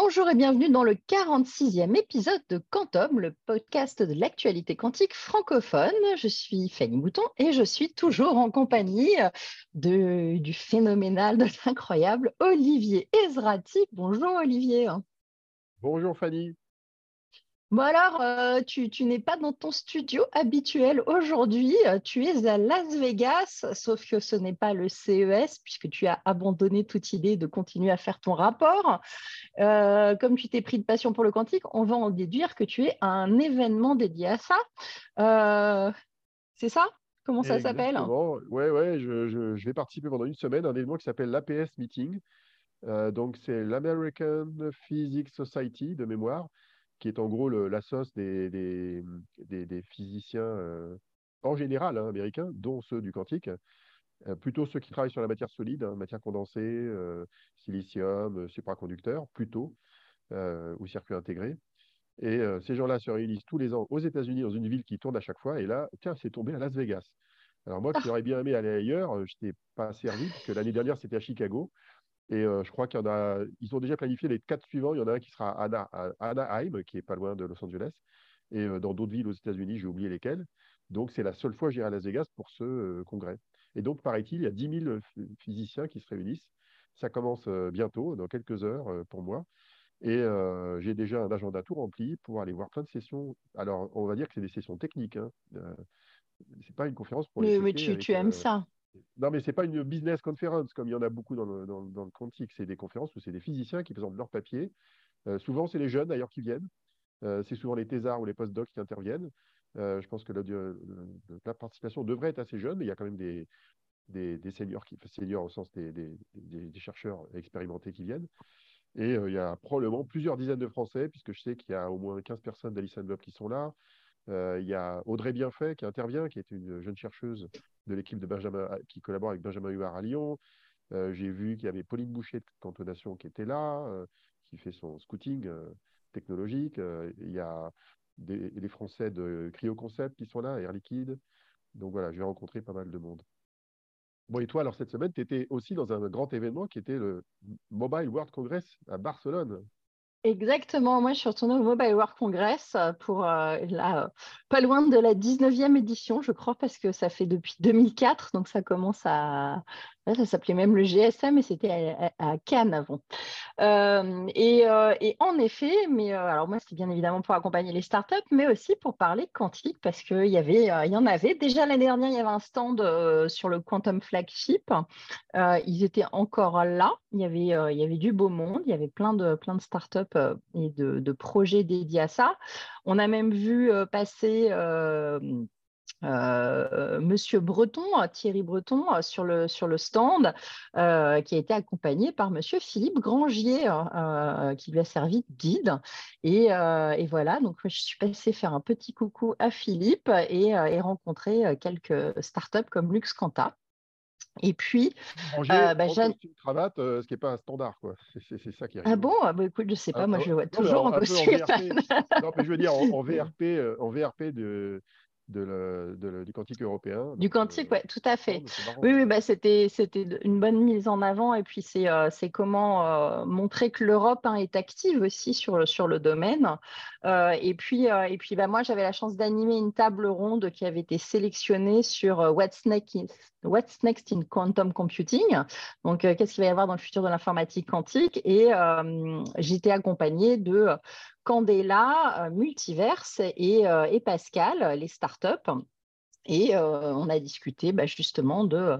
Bonjour et bienvenue dans le 46e épisode de Quantum, le podcast de l'actualité quantique francophone. Je suis Fanny Mouton et je suis toujours en compagnie de, du phénoménal, de l'incroyable Olivier Ezrati. Bonjour Olivier. Bonjour Fanny. Bon alors, euh, tu, n'es pas dans ton studio habituel aujourd'hui, euh, tu es à Las Vegas, sauf que ce n'est pas le CES, puisque tu as abandonné toute idée de continuer à faire ton rapport. Euh, comme tu t'es pris de passion pour le quantique, on va en déduire que tu es à un événement dédié à ça. C'est ça? Comment ça s'appelle? Oui, ouais, je, je, vais participer pendant une semaine à un événement qui s'appelle l'APS Meeting. donc, c'est l'American Physics Society de mémoire qui est en gros la sauce des, des, physiciens euh, en général hein, américains, dont ceux du quantique, euh, plutôt ceux qui travaillent sur la matière solide, hein, matière condensée, euh, silicium, supraconducteur, plutôt, ou circuit intégré. Et ces gens-là se réunissent tous les ans aux États-Unis dans une ville qui tourne à chaque fois. Et là, tiens, c'est tombé à Las Vegas. Alors moi, qui aurais bien aimé aller ailleurs, je n'étais pas servi, parce que l'année dernière, c'était à Chicago. Et je crois qu'il y en a, ils ont déjà planifié les quatre suivants. Il y en a un qui sera à, Anaheim, qui est pas loin de Los Angeles, et dans d'autres villes aux États-Unis, j'ai oublié lesquelles. Donc, c'est la seule fois que j'irai à Las Vegas pour ce congrès. Et donc, paraît-il, il y a 10 000 physiciens qui se réunissent. Ça commence bientôt, dans quelques heures pour moi. Et j'ai déjà un agenda tout rempli pour aller voir plein de sessions. Alors, on va dire que c'est des sessions techniques. Hein. c'est pas une conférence pour les. Mais, tu, tu aimes ça. Non, mais ce n'est pas une business conference comme il y en a beaucoup dans le, dans, quantique. C'est des conférences où c'est des physiciens qui présentent leurs papiers. Euh, souvent, c'est les jeunes d'ailleurs qui viennent. Euh, c'est souvent les thésards ou les postdocs qui interviennent. Euh, je pense que la participation devrait être assez jeune, mais il y a quand même des, des, des seniors, qui, seniors au sens des, des, des, chercheurs expérimentés qui viennent. Et il y a probablement plusieurs dizaines de Français, puisque je sais qu'il y a au moins 15 personnes d'Alice Bob qui sont là. Il y a Audrey Bienfait qui intervient, qui est une jeune chercheuse de l'équipe de Benjamin, qui collabore avec Benjamin Huard à Lyon. Euh, j'ai vu qu'il y avait Pauline Boucher de Cantonation qui était là, euh, qui fait son scouting euh, technologique. il y a des, Français de Cryo Concept qui sont là, Air Liquide. Donc voilà, je vais rencontrer pas mal de monde. Bon, et toi, alors cette semaine, tu étais aussi dans un grand événement qui était le Mobile World Congress à Barcelone. Exactement, moi je suis retournée au Mobile World Congress pour là, pas loin de la 19e édition, je crois, parce que ça fait depuis 2004, donc ça commence à, ça s'appelait même le GSM et c'était à, Cannes avant. Euh, euh, et, en effet, mais euh, alors moi, c'était bien évidemment pour accompagner les startups, mais aussi pour parler quantique parce qu'il y, avait, il y en avait. Déjà l'année dernière, il y avait un stand sur le Quantum Flagship. ils étaient encore là. Il y, avait, il y avait du beau monde, il y avait plein de, plein de startups et de, projets dédiés à ça. On a même vu passer euh, Monsieur Breton, Thierry Breton, euh, sur le, stand, euh, qui a été accompagné par Monsieur Philippe Grangier, qui lui a servi de guide. Et, voilà, donc je suis passée faire un petit coucou à Philippe et, rencontrer quelques startups comme Lux. Et puis, Granger, bah, une cravate, ce qui n'est pas un standard, quoi. C'est ça qui arrive. Ah bon? Ah bah, Écoute, je ne sais pas, moi je vois toujours en costume. non, mais je veux dire, en, VRP, en VRP de, de du quantique européen. Du quantique, euh, oui, tout à fait. Oui, oui bah, c'était une bonne mise en avant. Et puis, c'est euh, comment euh, montrer que l'Europe hein, est active aussi sur, sur le domaine. et puis, et puis bah, moi, j'avais la chance d'animer une table ronde qui avait été sélectionnée sur What's Next, What's Next in Quantum Computing. Donc, qu'est-ce qu'il va y avoir dans le futur de l'informatique quantique? Et j'étais accompagnée de Candela, euh, Multiverse euh, et, Pascal, les startups. Et euh, on a discuté bah, justement de,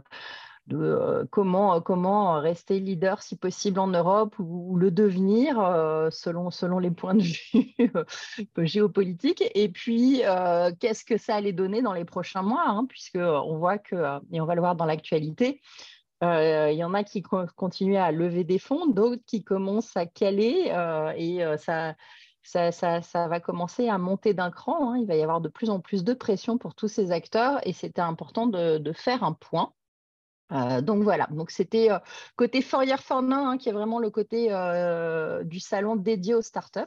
comment, rester leader si possible en Europe ou, le devenir selon, selon les points de vue géopolitiques. Et puis, qu'est-ce que ça allait donner dans les prochains mois, hein, puisqu'on voit que, et on va le voir dans l'actualité, il y en a qui continuent à lever des fonds, d'autres qui commencent à caler et ça, ça, va commencer à monter d'un cran. Hein. Il va y avoir de plus en plus de pression pour tous ces acteurs et c'était important de, faire un point. Euh, donc voilà, donc c'était euh, côté Fourier Fornin, hein, qui est vraiment le côté euh, du salon dédié aux startups.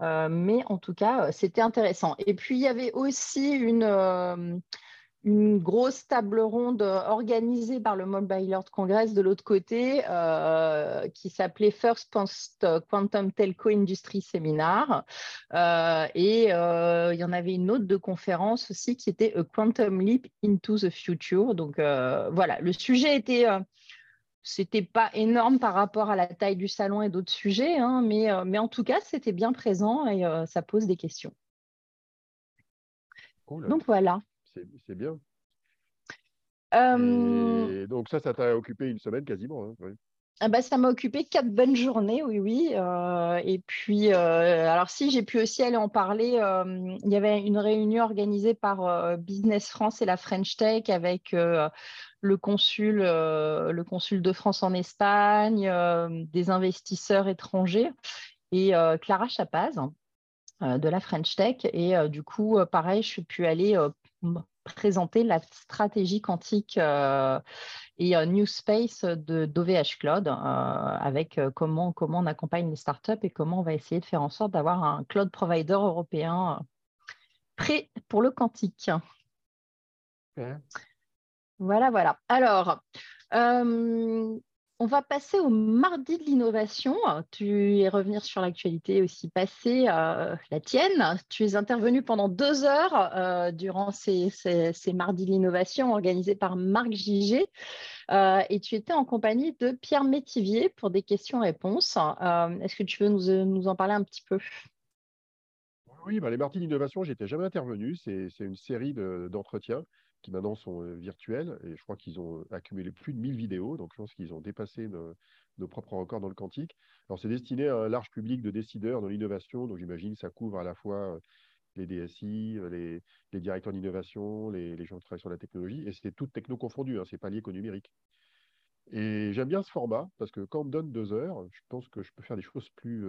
mais en tout cas, c'était intéressant. Et puis il y avait aussi une, une grosse table ronde organisée par le Mobile World Congress de l'autre côté, euh, qui s'appelait First Post Quantum Telco Industry Seminar. Euh, et euh, il y en avait une autre de conférence aussi qui était A Quantum Leap into the Future. Donc voilà, le sujet était c'était pas énorme par rapport à la taille du salon et d'autres sujets, hein, mais, mais en tout cas, c'était bien présent et ça pose des questions. Donc voilà c'est bien. Euh, donc ça, ça t'a occupé une semaine quasiment. Hein, ah bah, ça m'a occupé quatre bonnes journées, oui, oui. Euh, et puis, euh, alors si j'ai pu aussi aller en parler, il y avait une réunion organisée par Business France et la French Tech avec le consul, le consul de France en Espagne, des investisseurs étrangers et Clara Chapaz de la French Tech. Et du coup, pareil, je suis pu aller présenter la stratégie quantique euh, et euh, New Space de d'OVH Cloud euh, avec comment, comment on accompagne les startups et comment on va essayer de faire en sorte d'avoir un cloud provider européen prêt pour le quantique. Voilà, voilà. Alors, on va passer au mardi de l'innovation. Tu es revenir sur l'actualité aussi passée, euh, la tienne. Tu es intervenu pendant deux heures euh, durant ces, mardis de l'innovation organisés par Marc Gigé. Euh, et tu étais en compagnie de Pierre Métivier pour des questions-réponses. Est-ce que tu veux nous, en parler un petit peu? Oui, bah, les mardis d'innovation, j'étais jamais intervenu. C'est une série d'entretiens qui maintenant sont euh, virtuels. Et je crois qu'ils ont euh, accumulé plus de 1000 vidéos. Donc, je pense qu'ils ont dépassé nos, propres records dans le quantique. Alors, c'est destiné à un large public de décideurs dans l'innovation. Donc, j'imagine ça couvre à la fois euh, les DSI, les, directeurs d'innovation, les, gens qui travaillent sur la technologie. Et c'est tout techno confondu. Hein, c'est pas lié qu'au numérique. Et j'aime bien ce format parce que quand on me donne deux heures, je pense que je peux faire des choses plus,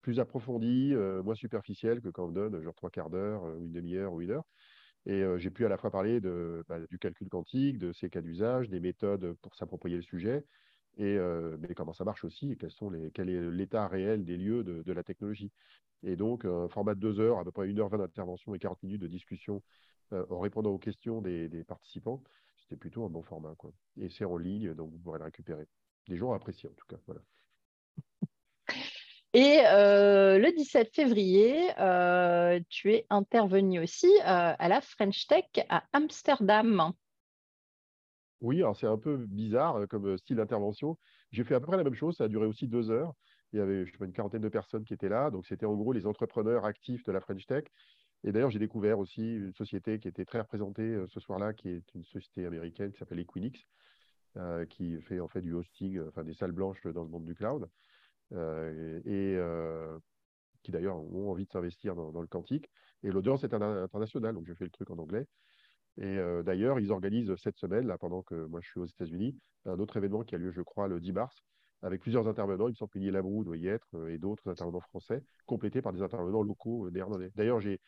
plus approfondies, moins superficielles que quand on me donne genre trois quarts d'heure, une demi-heure ou une heure. Et j'ai pu à la fois parler bah, du calcul quantique, de ses cas d'usage, des méthodes pour s'approprier le sujet, et mais comment ça marche aussi, et quel est l'état réel des lieux de, la technologie. Et donc, un format de deux heures, à peu près une heure vingt d'intervention et 40 minutes de discussion en répondant aux questions des, des participants, c'était plutôt un bon format. Quoi. Et c'est en ligne, donc vous pourrez le récupérer. Les gens apprécient en tout cas. Voilà. Et euh, le 17 février, euh, tu es intervenu aussi euh, à la French Tech à Amsterdam. Oui, alors c'est un peu bizarre comme style d'intervention. J'ai fait à peu près la même chose, ça a duré aussi deux heures. Il y avait une quarantaine de personnes qui étaient là, donc c'était en gros les entrepreneurs actifs de la French Tech. Et d'ailleurs, j'ai découvert aussi une société qui était très représentée ce soir-là, qui est une société américaine qui s'appelle Equinix, qui fait en fait du hosting, enfin des salles blanches dans le monde du cloud. Euh, et euh, qui d'ailleurs ont envie de s'investir dans, le quantique. Et l'audience est internationale, donc je fais le truc en anglais. Et euh, d'ailleurs, ils organisent cette semaine, là, pendant que moi je suis aux États-Unis, un autre événement qui a lieu, je crois, le 10 mars, avec plusieurs intervenants. Il me semble que Labroue doit y être, et d'autres intervenants français, complétés par des intervenants locaux néerlandais. D'ailleurs, j'ai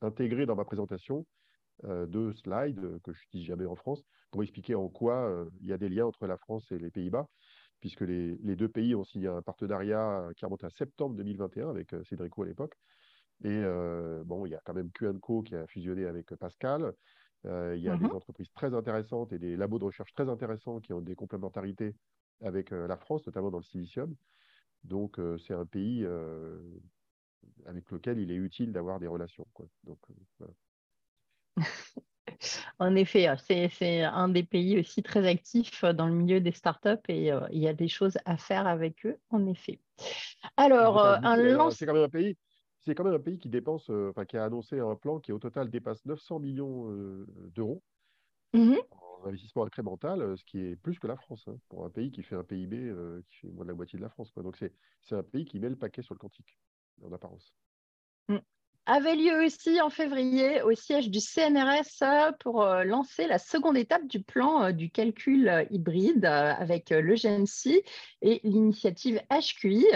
intégré dans ma présentation deux slides que je n'utilise jamais en France pour expliquer en quoi il y a des liens entre la France et les Pays-Bas puisque les, deux pays ont signé un partenariat qui remonte à septembre 2021 avec euh, Cédrico à l'époque. Et euh, bon, il y a quand même QNCO qui a fusionné avec Pascal. Euh, il y a des mhm. entreprises très intéressantes et des labos de recherche très intéressants qui ont des complémentarités avec la France, notamment dans le silicium. Donc, c'est un pays avec lequel il est utile d'avoir des relations. Quoi. Donc, voilà. En effet, euh, c'est un des pays aussi très actifs euh, dans le milieu des startups et euh, il y a des choses à faire avec eux, en effet. Alors, un C'est quand même un pays. C'est quand même un pays qui dépense, enfin, qui a annoncé un plan qui au total dépasse 900 millions d'euros mmh en investissement incrémental, ce qui est plus que la France, hein, pour un pays qui fait un PIB qui fait moins de la moitié de la France. Quoi. Donc c'est un pays qui met le paquet sur le quantique, en apparence. Mmh avait lieu aussi en février au siège du CNRS pour euh, lancer la seconde étape du plan euh, du calcul euh, hybride avec le GNC et l'initiative HQI.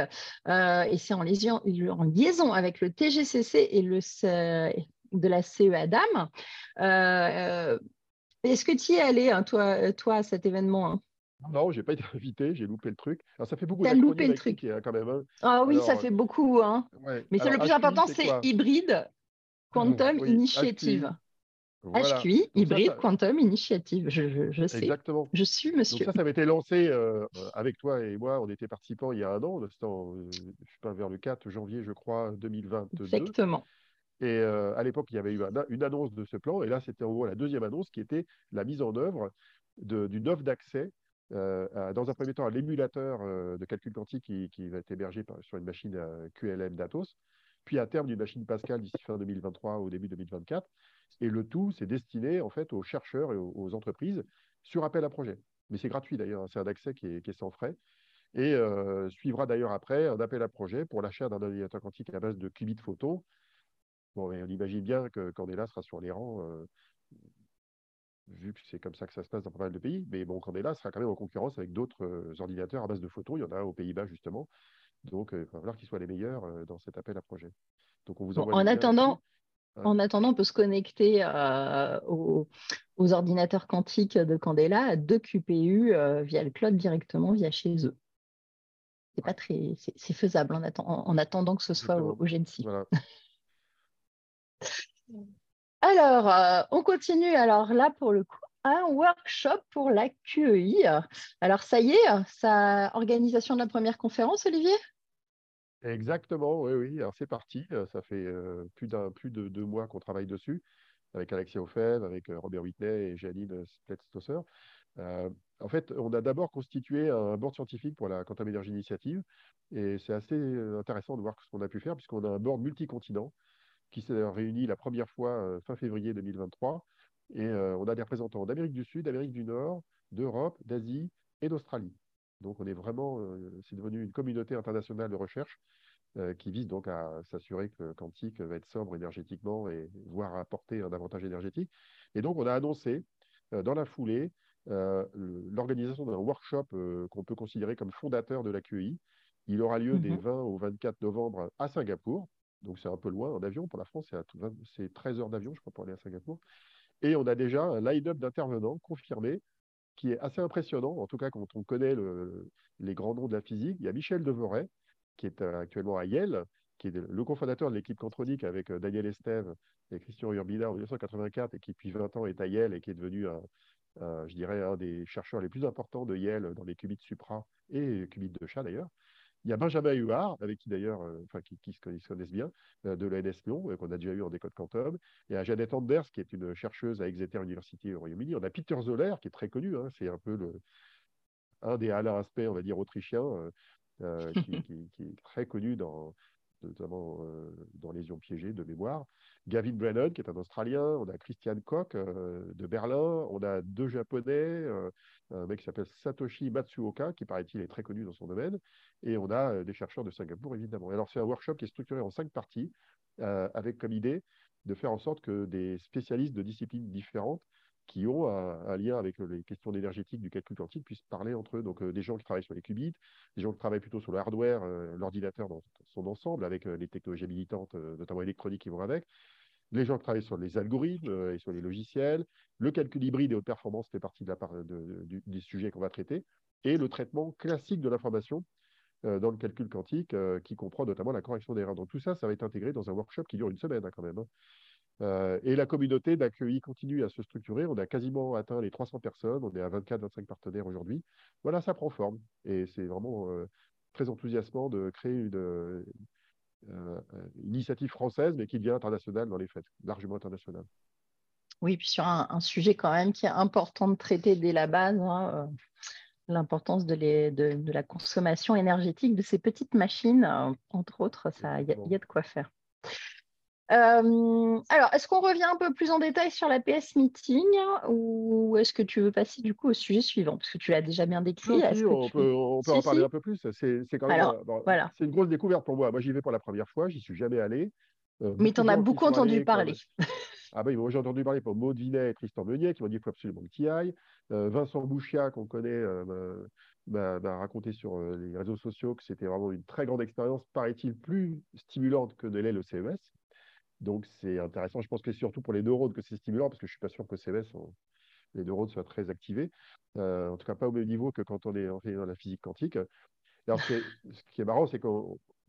Et c'est en, liaison avec le TGCC et le de la CEADAM. Est-ce que tu y es allé, hein, toi, toi, à cet événement hein? Non, j'ai pas été invité, j'ai loupé le truc. Alors, ça fait beaucoup T'as loupé le truc. quand même. Hein. Ah oui, ça fait beaucoup. Hein. Mais le plus important, c'est hybride quantum initiative. HQI, Hybrid Quantum Initiative. Je, sais. Exactement. Je suis monsieur. Donc ça, ça avait été lancé euh, avec toi et moi. On était participants il y a un an. Euh, je sais pas, vers le 4 janvier, je crois, 2022. Exactement. Et euh, à l'époque, il y avait eu une annonce de ce plan. Et là, c'était en gros la deuxième annonce qui était la mise en œuvre d'une offre d'accès dans un premier temps à l'émulateur de calcul quantique qui, va être hébergé sur une machine QLM d'Atos, puis à terme d'une machine Pascal d'ici fin 2023 au début 2024. Et le tout, c'est destiné en fait aux chercheurs et aux, entreprises sur appel à projet. Mais c'est gratuit d'ailleurs, hein, c'est un accès qui est, sans frais. Et euh, suivra d'ailleurs après un appel à projet pour l'achat d'un ordinateur quantique à base de qubits photons. Bon, on imagine bien que Candela sera sur les rangs, euh, vu que c'est comme ça que ça se passe dans pas mal de pays. Mais bon, Candela sera quand même en concurrence avec d'autres euh, ordinateurs à base de photons. Il y en a aux Pays-Bas justement. Donc, il va falloir qu'ils soient les meilleurs dans cet appel à projet. Donc, on vous envoie en attendant, en attendant, on peut se connecter euh, aux, ordinateurs quantiques de Candela à deux QPU euh, via le cloud directement via chez eux. C'est pas très, c'est faisable en, en, attendant que ce soit au, au Alors, euh, on continue. Alors là, pour le coup, un workshop pour la QEI. Alors, ça y est, sa organisation de la première conférence, Olivier? Exactement, oui, oui. Alors c'est parti. Euh, ça fait euh, plus de deux mois qu'on travaille dessus avec Alexia Ofev, avec Robert Whitney et Janine Spletstosser. en fait, on a d'abord constitué un board scientifique pour la Quantum Energy Initiative et c'est assez intéressant de voir ce qu'on a pu faire puisqu'on a un board multicontinent qui s'est réuni la première fois fin février 2023 et on a des représentants d'Amérique du Sud, d'Amérique du Nord, d'Europe, d'Asie et d'Australie. Donc, on est vraiment, euh, c'est devenu une communauté internationale de recherche euh, qui vise donc à s'assurer que Quantique va être sobre énergétiquement et voire apporter un avantage énergétique. Et donc, on a annoncé euh, dans la foulée l'organisation d'un workshop qu'on peut considérer comme fondateur de la QEI. Il aura lieu des 20 mhm. au 24 novembre à Singapour. Donc, c'est un peu loin en avion pour la France, c'est 13 heures d'avion, je crois, pour aller à Singapour. Et on a déjà un line-up d'intervenants confirmés qui est assez impressionnant, en tout cas quand on connaît les grands noms de la physique. Il y a Michel Devoret, qui est euh, actuellement à Yale, qui est le cofondateur de l'équipe Contronique avec euh, Daniel Estève et Christian Urbina en 1984 et qui depuis 20 ans est à Yale et qui est devenu, je dirais, un des chercheurs les plus importants de Yale dans les qubits supra et qubits de chat d'ailleurs. Il y a Benjamin Huard, avec qui d'ailleurs, euh, enfin, qui, se connaissent bien, euh, de l'ENS Lyon, euh, qu'on a déjà eu en décode quantum. Il y a Jeannette Anders, qui est une chercheuse à Exeter University au Royaume-Uni. On a Peter Zoller, qui est très connu. Hein, c'est un peu un des Alain Aspect, on va dire, autrichiens, qui, qui, est très connu dans, notamment dans Les ions piégés de mémoire. Gavin Brennan, qui est un Australien, on a Christian Koch de Berlin, on a deux Japonais, un mec qui s'appelle Satoshi Matsuoka, qui paraît-il est très connu dans son domaine, et on a euh, des chercheurs de Singapour, évidemment. Alors, c'est un workshop qui est structuré en cinq parties, euh, avec comme idée de faire en sorte que des spécialistes de disciplines différentes qui ont un, lien avec les questions énergétiques du calcul quantique puissent parler entre eux. Donc, euh, des gens qui travaillent sur les qubits, des gens qui travaillent plutôt sur le hardware, l'ordinateur dans son ensemble, avec les technologies militantes, notamment électroniques qui vont avec, les gens qui travaillent sur les algorithmes et sur les logiciels, le calcul hybride et haute performance fait partie de la part des sujets qu'on va traiter, et le traitement classique de l'information euh, dans le calcul quantique, euh, qui comprend notamment la correction d'erreurs. Donc tout ça, ça va être intégré dans un workshop qui dure une semaine hein, quand même. Hein. Euh, et la communauté d'accueil continue à se structurer. On a quasiment atteint les 300 personnes. On est à 24-25 partenaires aujourd'hui. Voilà, ça prend forme. Et c'est vraiment très enthousiasmant de créer une, initiative française, mais qui devient internationale dans les faits, largement internationale. Oui, puis sur un, sujet quand même qui est important de traiter dès la base, hein, euh, l'importance de, de, la consommation énergétique de ces petites machines, euh, entre autres, il y, a de quoi faire. Euh, alors, est-ce qu'on revient un peu plus en détail sur la PS Meeting ou est-ce que tu veux passer du coup au sujet suivant? Parce que tu l'as déjà bien décrit. on, peut, en parler un peu plus. C'est quand même voilà. une grosse découverte pour moi. Moi, j'y vais pour la première fois, j'y suis jamais allé. Mais tu en as beaucoup entendu parler. Ah ben, j'ai entendu parler pour Maud Vinet et Tristan Meunier qui m'ont dit qu'il faut absolument que tu y ailles. Euh, Vincent Bouchia, qu'on connaît, euh, m'a raconté sur euh, les réseaux sociaux que c'était vraiment une très grande expérience, paraît-il plus stimulante que de l'est le CES. Donc c'est intéressant. Je pense que c'est surtout pour les neurones que c'est stimulant, parce que je ne suis pas sûr que CES, les neurones soient très activés. en tout cas, pas au même niveau que quand on est dans la physique quantique. Alors, ce qui est marrant, c'est que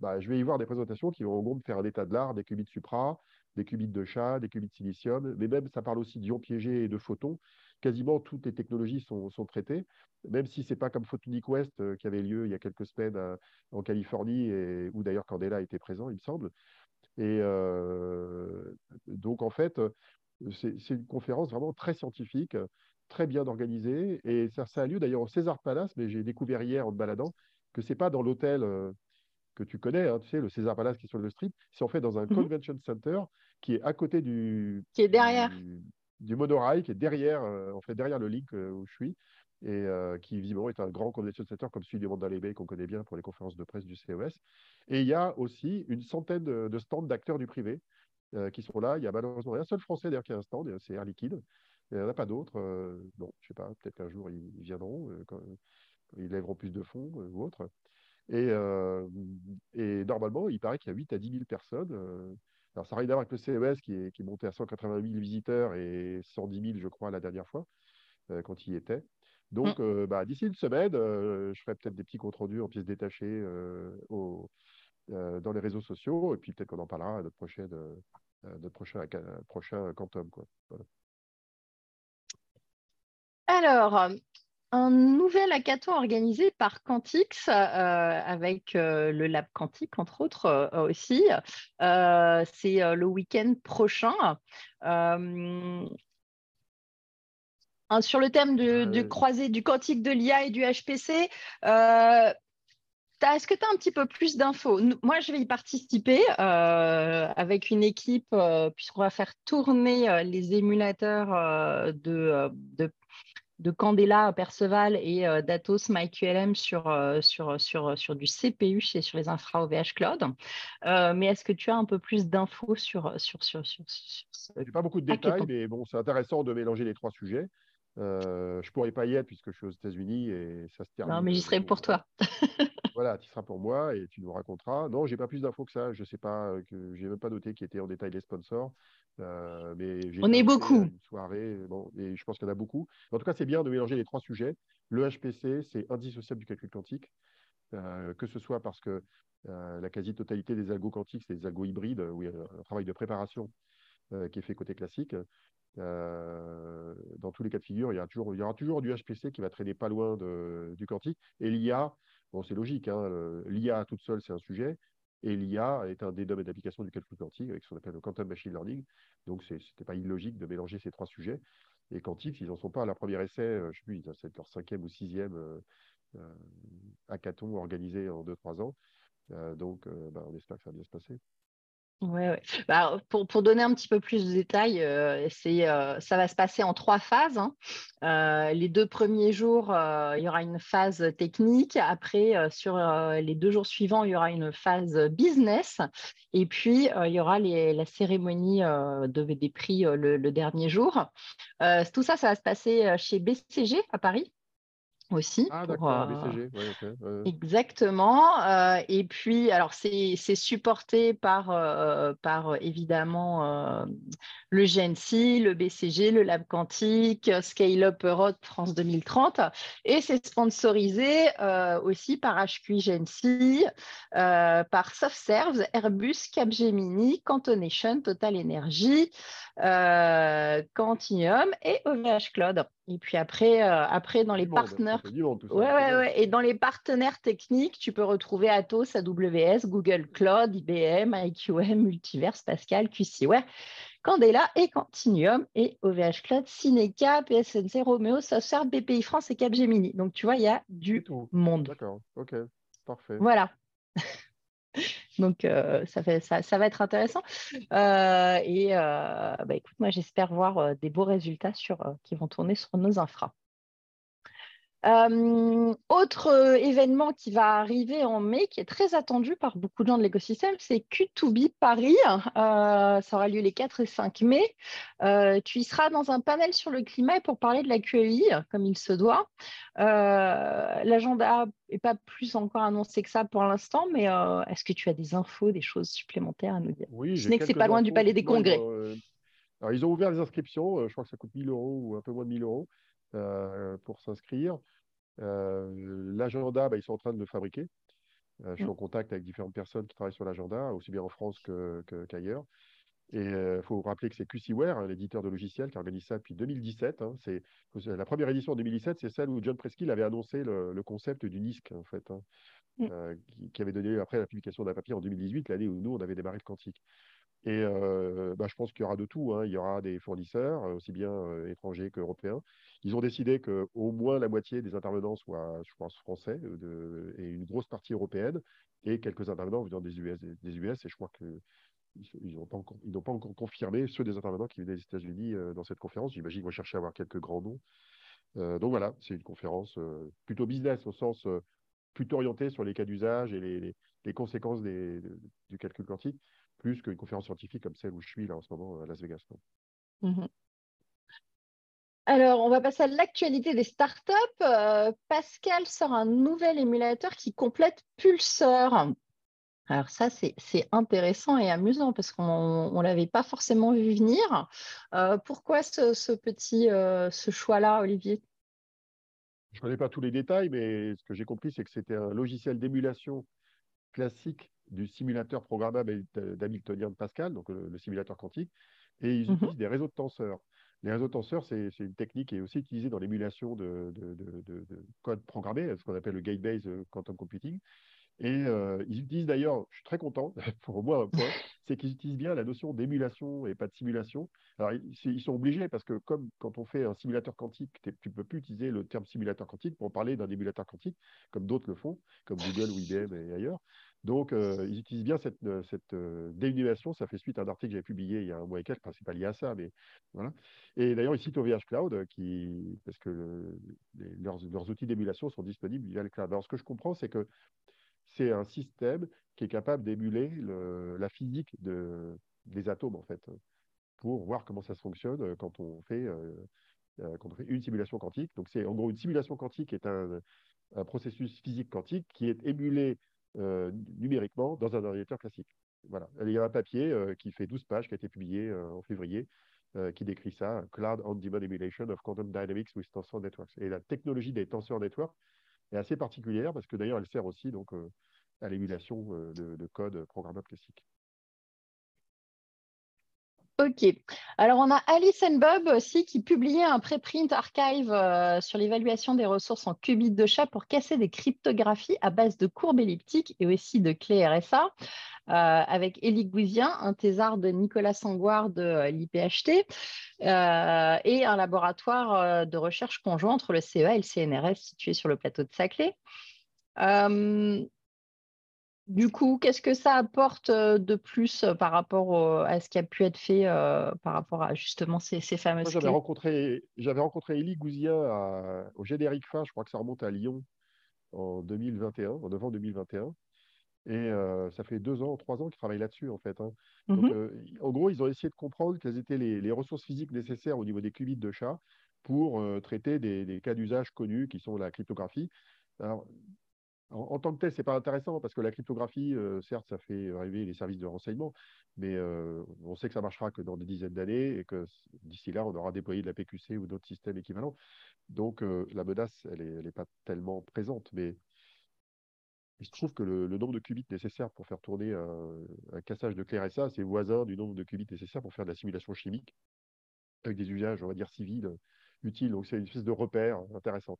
bah, je vais y voir des présentations qui vont en gros me faire un état de l'art des qubits supra, des qubits de chat, des qubits de silicium, mais même ça parle aussi d'ions piégés et de photons. Quasiment toutes les technologies sont, traitées, même si ce n'est pas comme Photonic West euh, qui avait lieu il y a quelques semaines euh, en Californie, et, où d'ailleurs Candela était présent, il me semble. Et euh, donc, en fait, c'est une conférence vraiment très scientifique, très bien organisée. Et ça, ça a lieu d'ailleurs au César Palace, mais j'ai découvert hier en me baladant que ce n'est pas dans l'hôtel que tu connais, hein, tu sais, le César Palace qui est sur le strip, c'est en fait dans un mhm. convention center qui est à côté du. Qui est derrière. Du, monorail, qui est derrière, euh, en fait, derrière le link euh, où je suis, et euh, qui visiblement est un grand convention center comme celui du Mandalay Bay qu'on connaît bien pour les conférences de presse du CES. Et il y a aussi une centaine de, stands d'acteurs du privé qui sont là. Il y a malheureusement un seul Français d'ailleurs qui a un stand, c'est Air Liquide. Il n'y en a pas d'autres. bon, je sais pas, peut-être qu'un jour ils, viendront, quand, ils lèveront plus de fonds ou autre. Euh, et, normalement, il paraît qu'il y a 8 à 10 000 personnes. Euh. alors, ça n'a rien à voir avec le CES qui est, monté à 180 000 visiteurs et 110 000, je crois, la dernière fois, euh, quand il y était. Donc, mmh. bah, d'ici une semaine, je ferai peut-être des petits comptes rendus en pièces détachées dans les réseaux sociaux. Et puis, peut-être qu'on en parlera à notre, prochaine, notre prochain, prochain Quantum. Quoi. Alors, un nouvel hackathon organisé par Quantix euh, avec euh, le Lab Quantique, entre autres euh, aussi. c'est le week-end prochain. Sur le thème de, de croisée du quantique de l'IA et du HPC, est-ce que tu as un petit peu plus d'infos? Moi, je vais y participer avec une équipe, puisqu'on va faire tourner les émulateurs de, de de Candela Perceval et euh, d'Atos MyQLM sur, euh, sur, sur, sur du CPU chez, sur les infra OVH Cloud. Euh, mais est-ce que tu as un peu plus d'infos sur, sur, sur, sur, sur pas beaucoup de détails, mais bon, c'est intéressant de mélanger les trois sujets. Je ne pourrais pas y être puisque je suis aux États-Unis et ça se termine. Non, mais j'y serai pour toi. voilà, tu seras pour moi et tu nous raconteras. Non, j'ai pas plus d'infos que ça. Je sais pas, que j'ai même pas noté qui étaient en détail les sponsors. Euh, mais On est beaucoup. Une soirée, bon, et je pense qu'il y en a beaucoup. En tout cas, c'est bien de mélanger les trois sujets. Le HPC, c'est indissociable du calcul quantique, euh, que ce soit parce que euh, la quasi-totalité des algos quantiques, c'est des algos hybrides, où il y a un travail de préparation qui est fait côté classique. Dans tous les cas de figure, il y, aura toujours du HPC qui va traîner pas loin de, du quantique. Et l'IA, bon, c'est logique, hein, l'IA toute seule, c'est un sujet. Et l'IA est un des domaines d'application du calcul quantique avec ce qu'on appelle le quantum machine learning. Donc, ce n'était pas illogique de mélanger ces trois sujets. Et quantique, ils n'en sont pas à leur premier essai, euh, je ne sais plus, c'est leur cinquième ou sixième euh, euh, hackathon organisé en deux, trois ans. donc, bah, on espère que ça va bien se passer. Ouais, bah, pour, pour, donner un petit peu plus de détails, euh, c'est, euh, ça va se passer en trois phases. Hein. Euh, les deux premiers jours, il y aura une phase technique. Après, sur les deux jours suivants, il y aura une phase business. Et puis, il y aura les, la cérémonie de, des prix le, le, dernier jour. tout ça, ça va se passer chez BCG à Paris aussi. Ah, BCG. Euh, exactement. Euh, et puis, alors, c'est supporté par, euh, par évidemment le GNC, le BCG, le Lab Quantique, Scale Up Europe France 2030. Et c'est sponsorisé aussi par HQI GNC, par SoftServes, Airbus, Capgemini, Cantonation, Total Energy, Quantium et OVH Cloud. Et puis après, euh, après dans les partenaires, ouais, ouais, ouais. et dans les partenaires techniques, tu peux retrouver Atos, AWS, Google Cloud, IBM, IQM, Multiverse, Pascal, QCware, Candela et Continuum et OVH Cloud, Cineca, PSNC, Romeo, SoftServe, BPI France et Capgemini. Donc tu vois, il y a du monde. D'accord, ok, parfait. Voilà. Donc, euh, ça, va être intéressant. Euh, et euh, bah, écoute, moi, j'espère voir des beaux résultats sur, qui vont tourner sur nos infras. Euh, autre euh, événement qui va arriver en mai, qui est très attendu par beaucoup de gens de l'écosystème, c'est Q2B Paris. Euh, ça aura lieu les 4 et 5 mai. tu y seras dans un panel sur le climat pour parler de la QEI, comme il se doit. L'agenda n'est pas plus encore annoncé que ça pour l'instant, mais est-ce que tu as des infos, des choses supplémentaires à nous dire? Oui, Ce n'est que c'est pas loin du Palais des Congrès. alors, ils ont ouvert les inscriptions, je crois que ça coûte 1000 euros ou un peu moins de 1000 euros. Euh, pour s'inscrire. Euh, l'agenda, bah, ils sont en train de le fabriquer. Euh, je suis mm. en contact avec différentes personnes qui travaillent sur l'agenda, aussi bien en France qu'ailleurs. Et il faut rappeler que c'est QCware, hein, l'éditeur de logiciels, qui organise ça depuis 2017. Hein. C'est, la première édition en 2017, c'est celle où John Preskill avait annoncé le, concept du NISC, en fait, hein, mm. euh, qui, avait donné après la publication d'un papier en 2018, l'année où nous, on avait démarré le quantique. Et euh, bah, je pense qu'il y aura de tout. Il y aura des fournisseurs, aussi bien étrangers qu'européens. Ils ont décidé qu'au moins la moitié des intervenants soient, je pense, français et une grosse partie européenne et quelques intervenants venant des US, des. Et je crois que ils n'ont pas, encore, confirmé ceux des intervenants qui venaient des États-Unis euh, dans cette conférence. J'imagine qu'ils vont chercher à avoir quelques grands noms. Euh, donc voilà, c'est une conférence euh, plutôt business, au sens plutôt orientée sur les cas d'usage et les, conséquences du calcul quantique, plus qu'une conférence scientifique comme celle où je suis là en ce moment à Las Vegas. Mhm. Alors, on va passer à l'actualité des startups. Pascal sort un nouvel émulateur qui complète Pulsar. Alors ça, c'est intéressant et amusant parce qu'on ne l'avait pas forcément vu venir. Euh, pourquoi ce, petit euh, ce choix-là, Olivier? Je ne connais pas tous les détails, mais ce que j'ai compris, c'est que c'était un logiciel d'émulation classique du simulateur programmable d'Hamiltonien de Pascal, donc le, simulateur quantique, et ils mmh utilisent des réseaux de tenseurs. Les réseaux de tenseurs, c'est une technique qui est aussi utilisée dans l'émulation de, de, code programmé, ce qu'on appelle le gate-based quantum computing. Et euh, ils utilisent d'ailleurs, je suis très content, pour un point, c'est qu'ils utilisent bien la notion d'émulation et pas de simulation. Alors, ils, sont obligés parce que comme quand on fait un simulateur quantique, tu ne peux plus utiliser le terme simulateur quantique pour parler d'un émulateur quantique, comme d'autres le font, comme Google ou IBM et ailleurs. Donc, euh, ils utilisent bien cette, euh, cette démulation. Ça fait suite à un article que j'avais publié il y a un mois et quelques. Enfin, ce n'est pas lié à ça, mais voilà. Et d'ailleurs, ils citent OVH Cloud, qui, parce que leurs, leurs, outils d'émulation sont disponibles via le cloud. Alors, ce que je comprends, c'est que c'est un système qui est capable d'émuler la physique des atomes, en fait, pour voir comment ça fonctionne euh, quand on fait, euh, euh, quand on fait une simulation quantique. Donc, c'est en gros une simulation quantique est un, processus physique quantique qui est émulé numériquement dans un ordinateur classique. Voilà. Il y a un papier qui fait 12 pages qui a été publié en février qui décrit ça, Cloud On-Demand Emulation of Quantum Dynamics with Tensor Networks. Et la technologie des tensor networks est assez particulière parce que d'ailleurs, elle sert aussi donc, euh, à l'émulation euh, de, code programmable classique. Ok. Alors, on a Alice and Bob aussi qui publiait un préprint archive euh, sur l'évaluation des ressources en qubits de chat pour casser des cryptographies à base de courbes elliptiques et aussi de clés RSA. Euh, avec Élie Gouzien, un thésard de Nicolas Sangoire de euh, l'IPHT et un laboratoire de recherche conjoint entre le CEA et le CNRS situé sur le plateau de Saclay. Du coup, qu'est-ce que ça apporte de plus par rapport à ce qui a pu être fait par rapport à justement ces, ces fameuses J'avais rencontré, j'avais rencontré Élie Gouzien au générique fin, je crois que ça remonte à Lyon en 2021, en novembre 2021. Et euh, ça fait deux ans, trois ans qu'ils travaillent là-dessus, en fait. Hein. Donc, mmh euh, en gros, ils ont essayé de comprendre quelles étaient les, ressources physiques nécessaires au niveau des qubits de chat pour euh, traiter des, cas d'usage connus qui sont la cryptographie. Alors, en, tant que tel, ce n'est pas intéressant parce que la cryptographie, certes, ça fait arriver les services de renseignement, mais on sait que ça marchera que dans des dizaines d'années et que d'ici là, on aura déployé de la PQC ou d'autres systèmes équivalents. Donc, la menace, elle n'est pas tellement présente. Mais il se trouve que le, nombre de qubits nécessaires pour faire tourner un, cassage de clé RSA, c'est voisin du nombre de qubits nécessaires pour faire de la simulation chimique avec des usages, on va dire, civils utiles. Donc, c'est une espèce de repère intéressant.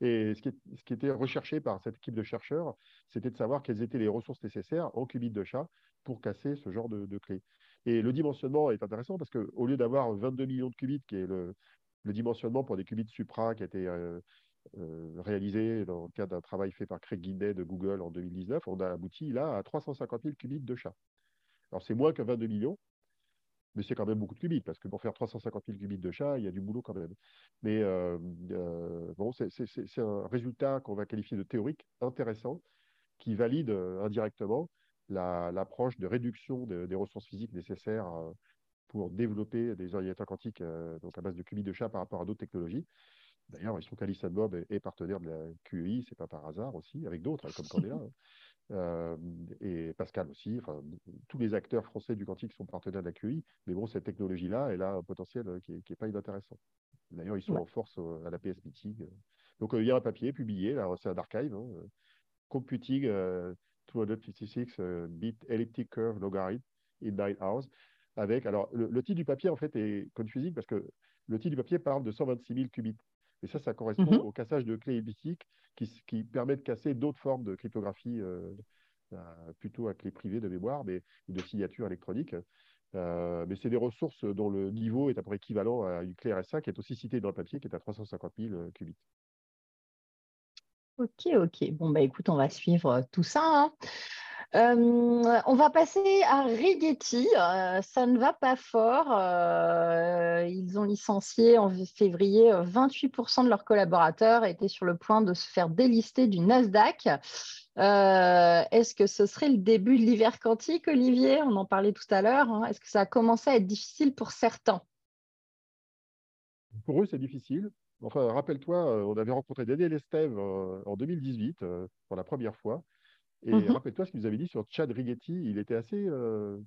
Et ce qui, était recherché par cette équipe de chercheurs, c'était de savoir quelles étaient les ressources nécessaires en qubits de chat pour casser ce genre de, clé. Et le dimensionnement est intéressant parce qu'au lieu d'avoir 22 millions de qubits, qui est le, dimensionnement pour des qubits supra qui a été euh, euh, réalisé dans le cadre d'un travail fait par Craig Guinday de Google en 2019, on a abouti là à 350 000 qubits de chat. Alors c'est moins que 22 millions, mais c'est quand même beaucoup de qubits, parce que pour faire 350 000 qubits de chat, il y a du boulot quand même. Mais euh, euh, bon, c'est un résultat qu'on va qualifier de théorique intéressant, qui valide indirectement l'approche de réduction des ressources physiques nécessaires pour développer des ordinateurs quantiques donc à base de qubits de chat par rapport à d'autres technologies. D'ailleurs, il se trouve qu'Alice Bob est, partenaire de la QEI, c'est pas par hasard aussi, avec d'autres, hein, comme Candela. Euh, et Pascal aussi. Enfin, tous les acteurs français du quantique sont partenaires de la QEI. Mais bon, cette technologie-là, elle a un potentiel euh, qui n'est pas inintéressant. D'ailleurs, ils sont en force euh, à la PS Meeting. Donc, il y a un papier publié, c'est un archive, hein, Computing 256 bit elliptic curve logarithm in 9 hours. avec. Alors, le, titre du papier, en fait, est confusing parce que le titre du papier parle de 126 000 qubits. Et ça, ça correspond mhm. au cassage de clés elliptiques qui, qui permet de casser d'autres formes de cryptographie, euh, plutôt à clé privée de mémoire, mais de signature électronique. Euh, mais c'est des ressources dont le niveau est à peu près équivalent à une clé RSA qui est aussi citée dans le papier, qui est à 350 000 euh, qubits. Ok, ok. Bon, bah écoute, on va suivre tout ça. Hein. Euh, on va passer à Rigetti. ça ne va pas fort. ils ont licencié en février 28% de leurs collaborateurs étaient sur le point de se faire délister du Nasdaq. Euh, est-ce que ce serait le début de l'hiver quantique, Olivier? On en parlait tout à l'heure. Hein. Est-ce que ça a commencé à être difficile pour certains? Pour eux, c'est difficile. Enfin, rappelle-toi, euh, on avait rencontré Daniel Estève euh, en 2018 pour la première fois. Et mhm. rappelle-toi ce qu'il nous avait dit sur Chad Rigetti. Il était assez,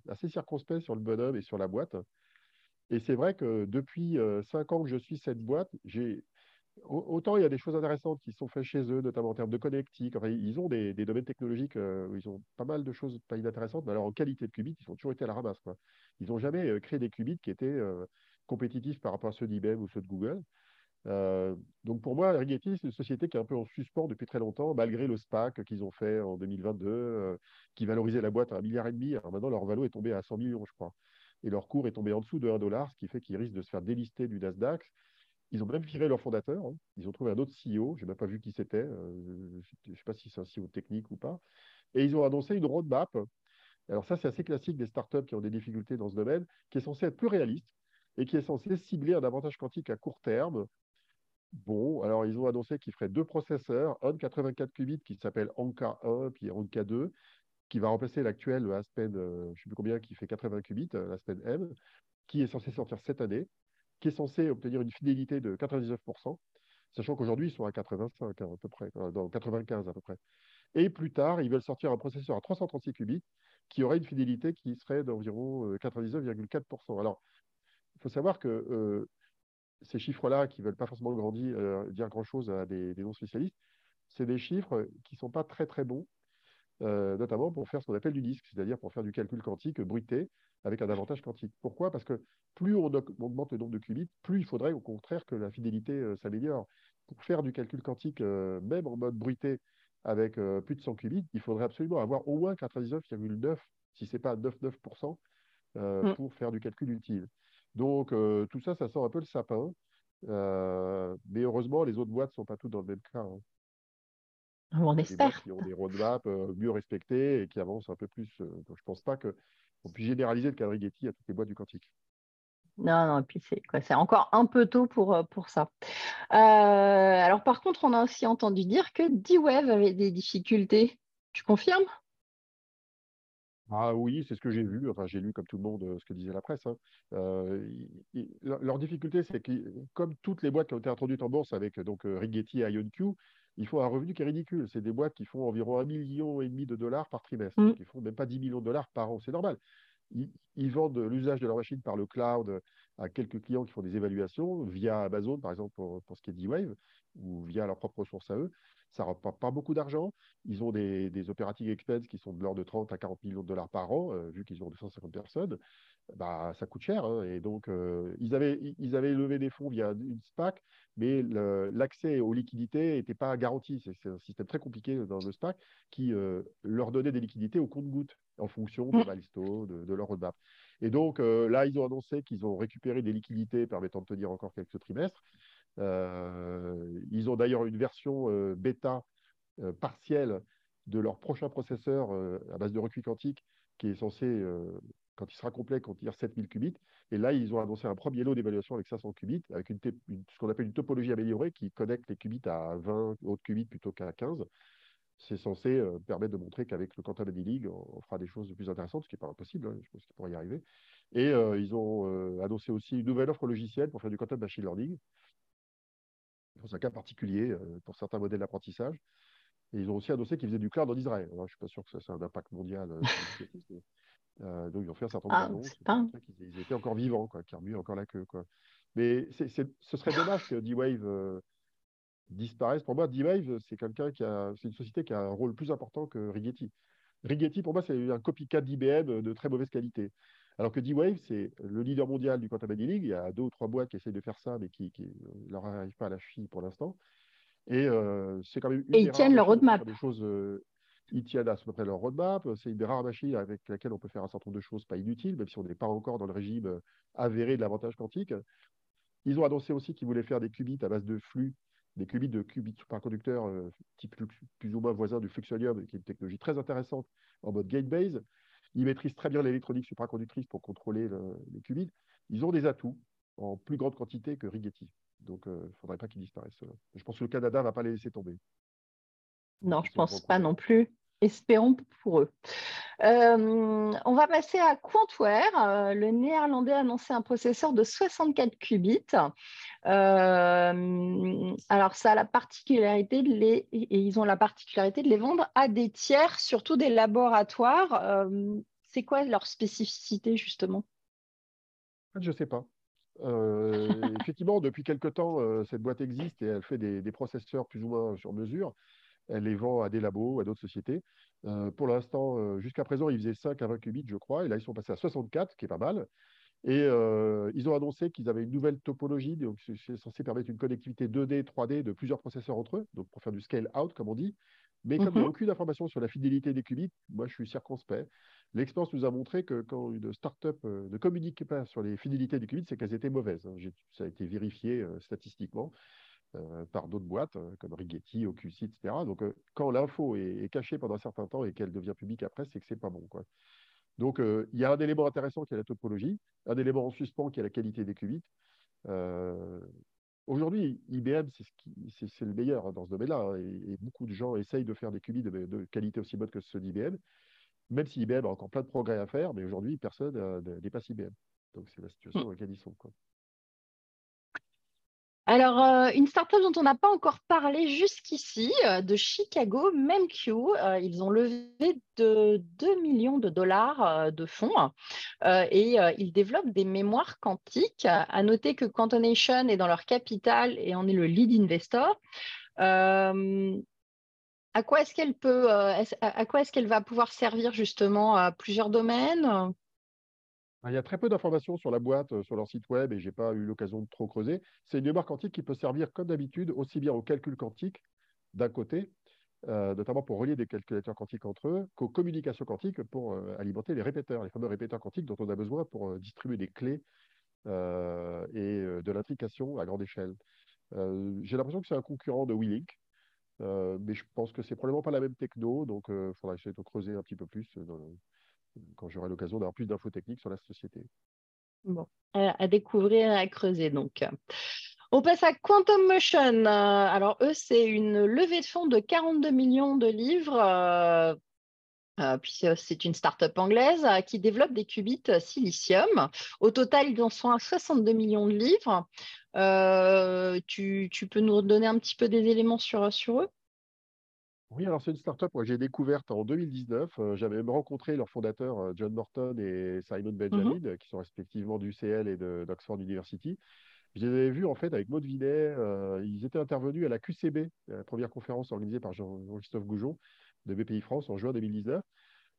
assez circonspect sur le bonhomme et sur la boîte. Et c'est vrai que depuis cinq ans que je suis cette boîte, j'ai Autant il y a des choses intéressantes qui sont faites chez eux, notamment en termes de connectique. Enfin, ils ont des, domaines technologiques euh, où ils ont pas mal de choses pas inintéressantes, mais alors en qualité de qubits, ils ont toujours été à la ramasse. Quoi. Ils n'ont jamais euh, créé des qubits qui étaient euh, compétitifs par rapport à ceux d'IBM ou ceux de Google. Donc pour moi, Rigetti, c'est une société qui est un peu en suspens depuis très longtemps, malgré le SPAC qu'ils ont fait en 2022, qui valorisait la boîte à un milliard et demi. Maintenant, leur valeur est tombé à 100 millions, je crois. Et leur cours est tombé en dessous de 1 dollar, ce qui fait qu'ils risquent de se faire délister du Nasdaq. Ils ont même viré leur fondateur. Hein. Ils ont trouvé un autre CEO. Je n'ai même pas vu qui c'était. Euh, je ne sais pas si c'est un CEO technique ou pas. Et ils ont annoncé une roadmap. Alors ça, c'est assez classique des startups qui ont des difficultés dans ce domaine, qui est censé être plus réaliste et qui est censé cibler un avantage quantique à court terme. Bon, alors ils ont annoncé qu'ils feraient deux processeurs, un de 84 qubits qui s'appelle Anka 1, puis Anka 2, qui va remplacer l'actuel Aspen, euh, je ne sais plus combien, qui fait 80 qubits, euh, l'Aspen M, qui est censé sortir cette année qui est censé obtenir une fidélité de 99%, sachant qu'aujourd'hui, ils sont à 85 hein, à peu près, euh, dans 95 à peu près. Et plus tard, ils veulent sortir un processeur à 336 qubits qui aurait une fidélité qui serait d'environ 99,4%. Euh, Alors, il faut savoir que ces chiffres-là, qui ne veulent pas forcément grandir, dire grand-chose à des, des non-spécialistes, c'est des chiffres qui ne sont pas très très bons euh, notamment pour faire ce qu'on appelle du disque, c'est-à-dire pour faire du calcul quantique bruité avec un avantage quantique. Pourquoi? Parce que plus on augmente le nombre de qubits, plus il faudrait au contraire que la fidélité euh, s'améliore. Pour faire du calcul quantique, euh, même en mode bruité, avec plus de 100 qubits, il faudrait absolument avoir au moins 99,9, si ce n'est pas 99%, mm. pour faire du calcul utile. Donc tout ça, ça sort un peu le sapin. mais heureusement, les autres boîtes ne sont pas toutes dans le même cas. Hein. On espère. Qui ont des roadmaps euh, mieux respectés et qui avancent un peu plus. Euh, je ne pense pas qu'on puisse généraliser le cadre Getty à toutes les boîtes du quantique. Non, non, et puis c'est encore un peu tôt pour, euh, pour ça. alors par contre, on a aussi entendu dire que D-Wave avait des difficultés. Tu confirmes? Ah oui, c'est ce que j'ai vu. Enfin, j'ai lu comme tout le monde ce que disait la presse. Hein. leur, difficulté, c'est que comme toutes les boîtes qui ont été introduites en bourse avec donc Rigetti et IonQ, il faut un revenu qui est ridicule. C'est des boîtes qui font environ un million et demi de dollars par trimestre, Ils qui font même pas 10 millions de dollars par an. C'est normal. Ils, vendent l'usage de leur machine par le cloud à quelques clients qui font des évaluations via Amazon, par exemple, pour, ce qui est D-Wave, ou via leurs propres ressources à eux. Ça ne rapporte pas beaucoup d'argent. Ils ont des, des operating expenses qui sont de l'ordre de 30 à 40 millions de dollars par an, euh, vu qu'ils ont 250 personnes. Bah, ça coûte cher. Hein. et donc, euh, ils, avaient, ils avaient levé des fonds via une SPAC, mais l'accès aux liquidités n'était pas garanti. C'est un système très compliqué dans le SPAC qui euh, leur donnait des liquidités au compte-goutte en fonction de Malisto, de, de, leur roadmap. Et donc, là, ils ont annoncé qu'ils ont récupéré des liquidités permettant de tenir encore quelques trimestres. Euh, ils ont d'ailleurs une version euh, bêta euh, partielle de leur prochain processeur à base de recuit quantique qui est censé, quand il sera complet, contenir 7000 qubits. Et là, ils ont annoncé un premier lot d'évaluation avec 500 qubits, avec ce qu'on appelle une topologie améliorée qui connecte les qubits à 20 autres qubits plutôt qu'à 15. C'est censé permettre de montrer qu'avec le Quantum League, on, fera des choses plus intéressantes, ce qui n'est pas impossible, hein, je pense qu'il pourrait y arriver. Et ils ont annoncé aussi une nouvelle offre logicielle pour faire du Quantum Machine Learning, dans un cas particulier euh, pour certains modèles d'apprentissage. Et ils ont aussi annoncé qu'ils faisaient du cloud en Israël. je ne suis pas sûr que ça, c'est un impact mondial. Euh, euh, donc, ils ont fait un certain nombre ah, d'annonces. Ils, étaient encore vivants, quoi, qui remuent encore la queue. Quoi. Mais ce serait dommage que D-Wave disparaisse. Pour moi, D-Wave, c'est quelqu'un qui a, c'est une société qui a un rôle plus important que Rigetti. Rigetti, pour moi, c'est un copycat d'IBM de très mauvaise qualité. Alors que D-Wave, c'est le leader mondial du quantum annealing. Il y a deux ou trois boîtes qui essayent de faire ça, mais qui ne leur arrivent pas à la cheville pour l'instant. Et c'est quand même une Et ils tiennent leur roadmap. Des choses, ils tiennent à peu près leur roadmap. C'est une des rares machines avec laquelle on peut faire un certain nombre de choses pas inutiles, même si on n'est pas encore dans le régime avéré de l'avantage quantique. Ils ont annoncé aussi qu'ils voulaient faire des qubits à base de flux, des qubits de qubits superconducteurs, euh, type plus, ou moins voisin du fluxonium, qui est une technologie très intéressante en mode gate-base. Ils maîtrisent très bien l'électronique supraconductrice pour contrôler les qubits. Ils ont des atouts en plus grande quantité que Rigetti. Donc, euh, il ne faudrait pas qu'ils disparaissent. Je pense que le Canada ne va pas les laisser tomber. Non, je ne pense pas non plus. Espérons pour eux. Euh, on va passer à Quantware. Euh, le néerlandais a annoncé un processeur de 64 qubits. Euh, alors, ça a la particularité de les, et ils ont la particularité de les vendre à des tiers, surtout des laboratoires. c'est quoi leur spécificité justement? Je ne sais pas. effectivement, depuis quelque temps, cette boîte existe et elle fait des, processeurs plus ou moins sur mesure elle les vend à des labos, à d'autres sociétés. Euh, pour l'instant, euh, jusqu'à présent, ils faisaient 5 à 20 qubits, je crois, et là, ils sont passés à 64, qui est pas mal. Et euh, ils ont annoncé qu'ils avaient une nouvelle topologie, donc c'est censé permettre une connectivité 2D, 3D de plusieurs processeurs entre eux, donc pour faire du scale-out, comme on dit. Mais comme il n'y a mhm. aucune information sur la fidélité des qubits, moi, je suis circonspect. L'expérience nous a montré que quand une startup ne communiquait pas sur les fidélités des qubits, c'est qu'elles étaient mauvaises. Hein. Ça a été vérifié statistiquement. Euh, par d'autres boîtes euh, comme Rigetti, OQC, etc. Donc, euh, quand l'info est, cachée pendant un certain temps et qu'elle devient publique après, c'est que c'est pas bon. Quoi. Donc, il y a un élément intéressant qui est la topologie, un élément en suspens qui est la qualité des qubits. Aujourd'hui, IBM, c'est le meilleur hein, dans ce domaine-là, hein, et, beaucoup de gens essayent de faire des qubits de, qualité aussi bonne que ceux d'IBM, même si IBM a encore plein de progrès à faire, mais aujourd'hui, personne ne dépasse IBM. Donc, c'est la situation dans laquelle ils sont. Quoi. Alors, euh, une startup dont on n'a pas encore parlé jusqu'ici, euh, de Chicago, MemQ, euh, ils ont levé de 2 millions de dollars de fonds et ils développent des mémoires quantiques. À noter que Quantonation est dans leur capital et en est le lead investor. à quoi est-ce qu'elle peut, à quoi est-ce qu'elle va pouvoir servir justement à plusieurs domaines? Il y a très peu d'informations sur la boîte, euh, sur leur site web, et je n'ai pas eu l'occasion de trop creuser. C'est une mémoire quantique qui peut servir, comme d'habitude, aussi bien au calcul quantique, d'un côté, euh, notamment pour relier des calculateurs quantiques entre eux, qu'aux communications quantiques pour euh, alimenter les répéteurs, les fameux répéteurs quantiques dont on a besoin pour distribuer des clés et de l'intrication à grande échelle. J'ai l'impression que c'est un concurrent de WeLink, mais je pense que c'est probablement pas la même techno, donc il faudra essayer de creuser un petit peu plus quand j'aurai l'occasion d'avoir plus d'infos techniques sur la société. Bon, à découvrir et à creuser donc. On passe à Quantum Motion. Euh, alors, eux, c'est une levée de fonds de 42 millions de livres. Euh, euh, puis c'est une start-up anglaise qui développe des qubits silicium. Au total, ils en sont à 62 millions de livres. Tu, peux nous donner un petit peu des éléments sur eux? Oui, alors c'est une startup que j'ai découverte en 2019. Euh, j'avais même rencontré leurs fondateurs, euh, John Morton et Simon mmh Benjamin, euh, qui sont respectivement du CL et d'Oxford University. Je les avais vus en fait avec Maud Vinet. ils étaient intervenus à la QCB, la première conférence organisée par Jean-Christophe Goujon de BPI France en juin 2019.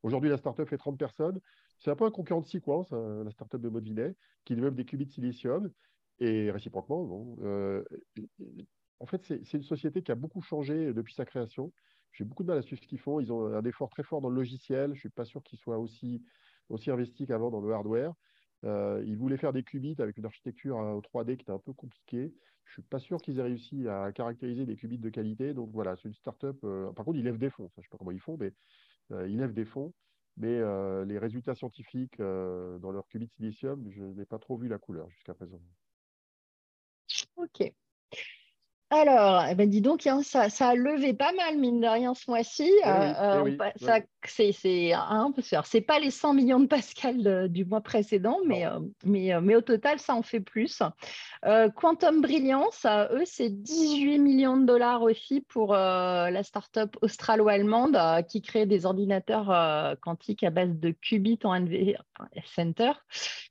Aujourd'hui, la startup fait 30 personnes. C'est un peu un concurrent de Sequence, hein, la startup de Maud Vinet, qui développe des qubits de silicium. Et réciproquement, bon, en fait, c'est une société qui a beaucoup changé depuis sa création. J'ai beaucoup de mal à suivre ce qu'ils font. Ils ont un effort très fort dans le logiciel. Je ne suis pas sûr qu'ils soient aussi, aussi investis qu'avant dans le hardware. Euh, ils voulaient faire des qubits avec une architecture en 3D qui était un peu compliquée. Je ne suis pas sûr qu'ils aient réussi à caractériser des qubits de qualité. Donc voilà, c'est une startup. Euh, par contre, ils lèvent des fonds. je ne sais pas comment ils font, mais euh, ils lèvent des fonds. Mais les résultats scientifiques dans leur qubit silicium, je n'ai pas trop vu la couleur jusqu'à présent. OK. Alors, eh ben dis donc, hein, ça, a levé pas mal, mine de rien, ce mois-ci. c'est pas les 100 millions de Pascal du mois précédent, mais, euh, mais, euh, mais, au total, ça en fait plus. Euh, Quantum Brilliance, eux, c'est 18 millions de dollars aussi pour la start-up australo-allemande qui crée des ordinateurs quantiques à base de qubits en NV Center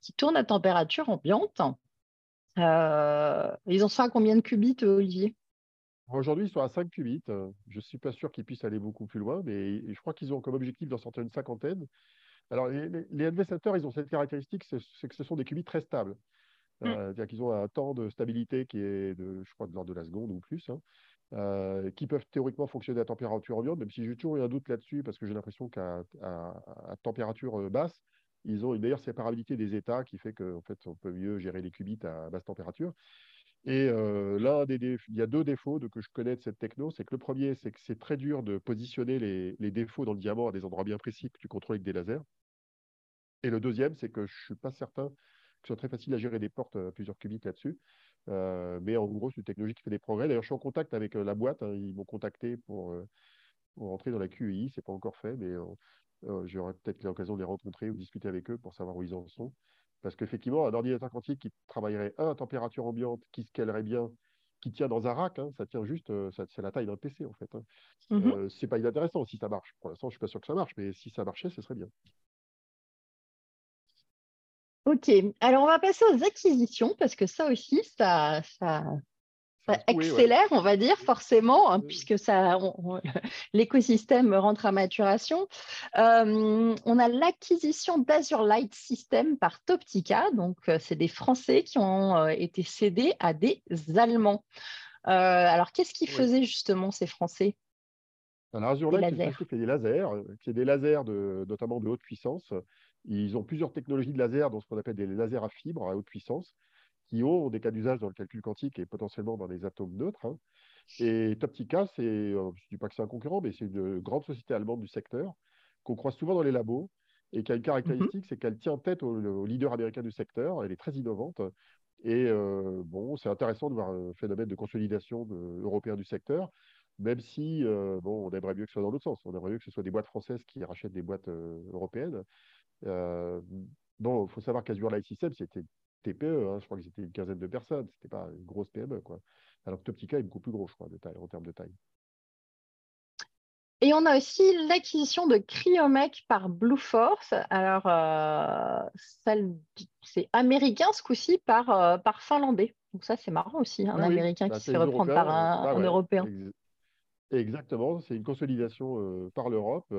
qui tournent à température ambiante. Euh, ils en sont à combien de qubits, Olivier? Aujourd'hui, ils sont à 5 qubits. Je ne suis pas sûr qu'ils puissent aller beaucoup plus loin, mais je crois qu'ils ont comme objectif d'en sortir une cinquantaine. Alors, les, les ils ont cette caractéristique, c'est que ce sont des qubits très stables. Mm. Euh, c'est-à-dire qu'ils ont un temps de stabilité qui est, de, je crois, de l'ordre de la seconde ou plus, hein, euh, qui peuvent théoriquement fonctionner à température ambiante, même si j'ai toujours eu un doute là-dessus, parce que j'ai l'impression qu'à température euh, basse, ils ont une meilleure séparabilité des états qui fait qu'en fait, on peut mieux gérer les qubits à basse température. Et là, il y a deux défauts de, que je connais de cette techno. C'est que le premier, c'est que c'est très dur de positionner les, défauts dans le diamant à des endroits bien précis que tu contrôles avec des lasers. Et le deuxième, c'est que je suis pas certain que ce soit très facile à gérer des portes à plusieurs qubits là-dessus. mais en gros, c'est une technologie qui fait des progrès. D'ailleurs, je suis en contact avec la boîte. Hein. ils m'ont contacté pour, pour, rentrer dans la QEI. Ce n'est pas encore fait, mais j'aurai peut-être l'occasion de les rencontrer ou discuter avec eux pour savoir où ils en sont. Parce qu'effectivement, un ordinateur quantique qui travaillerait à température ambiante, qui scalerait bien, qui tient dans un rack, hein, ça tient juste, euh, c'est la taille d'un PC en fait. Hein. Mmh euh, c'est pas inintéressant si ça marche. Pour l'instant, je suis pas sûr que ça marche, mais si ça marchait, ce serait bien. Ok, alors on va passer aux acquisitions parce que ça aussi, ça, ça, accélère, on va dire, forcément, hein, puisque ça, l'écosystème rentre à maturation. Euh, on a l'acquisition d'Azure Light System par Toptica. Donc, euh, c'est des Français qui ont euh, été cédés à des Allemands. alors, qu'est-ce qu'ils faisaient justement, ces Français? Alors, Azure Light, c'est des lasers, c'est des lasers de, notamment de haute puissance. Ils ont plusieurs technologies de laser, dont ce qu'on appelle des lasers à fibre à haute puissance qui ont des cas d'usage dans le calcul quantique et potentiellement dans les atomes neutres. Hein. Et Toptica, c'est, euh, je ne dis pas que c'est un concurrent, mais c'est une grande société allemande du secteur qu'on croise souvent dans les labos et qui a une caractéristique, mhm. c'est qu'elle tient tête au, leader américain du secteur. Elle est très innovante. Et euh, bon, c'est intéressant de voir un phénomène de consolidation européen du secteur, même si euh, bon, on aimerait mieux que ce soit dans l'autre sens. On aimerait mieux que ce soit des boîtes françaises qui rachètent des boîtes européennes. bon, il faut savoir qu'Azure Light System, c'était TPE, hein, je crois que c'était une quinzaine de personnes, c'était pas une grosse PME. Quoi. Alors que Toptica est beaucoup plus gros, je crois, de taille, en termes de taille. Et on a aussi l'acquisition de Cryomec par Blue Force. Alors, euh, c'est américain ce coup-ci par, euh, par finlandais. Donc ça, c'est marrant aussi, un américain bah, qui se fait reprendre par un, européen. Exactement, c'est une consolidation euh, par l'Europe.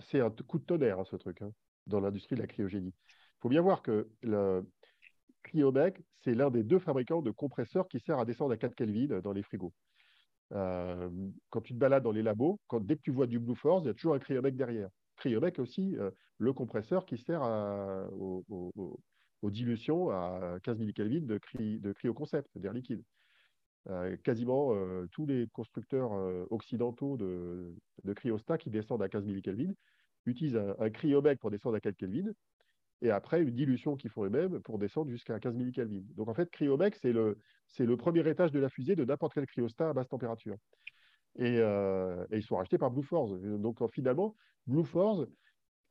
c'est un coup de tonnerre, hein, ce truc, hein, dans l'industrie de la cryogénie. Il faut bien voir que le, Cryomec, c'est l'un des deux fabricants de compresseurs qui sert à descendre à 4 Kelvin dans les frigos. Euh, quand tu te balades dans les labos, quand, dès que tu vois du Blue Force, il y a toujours un Cryomec derrière. Cryomec aussi, euh, le compresseur qui sert aux dilutions à 15 millikelvin de, cry, de cryoconcept, d'air liquide. Euh, quasiment tous les constructeurs occidentaux de, de qui descendent à 15 millikelvin utilisent un, un pour descendre à 4 Kelvin et après une dilution qu'ils font eux-mêmes pour descendre jusqu'à 15 millikelvin. Donc en fait, Cryomec, c'est le, le premier étage de la fusée de n'importe quel cryostat à basse température. Et, euh, ils sont rachetés par Blue Force. Donc finalement, Blue Force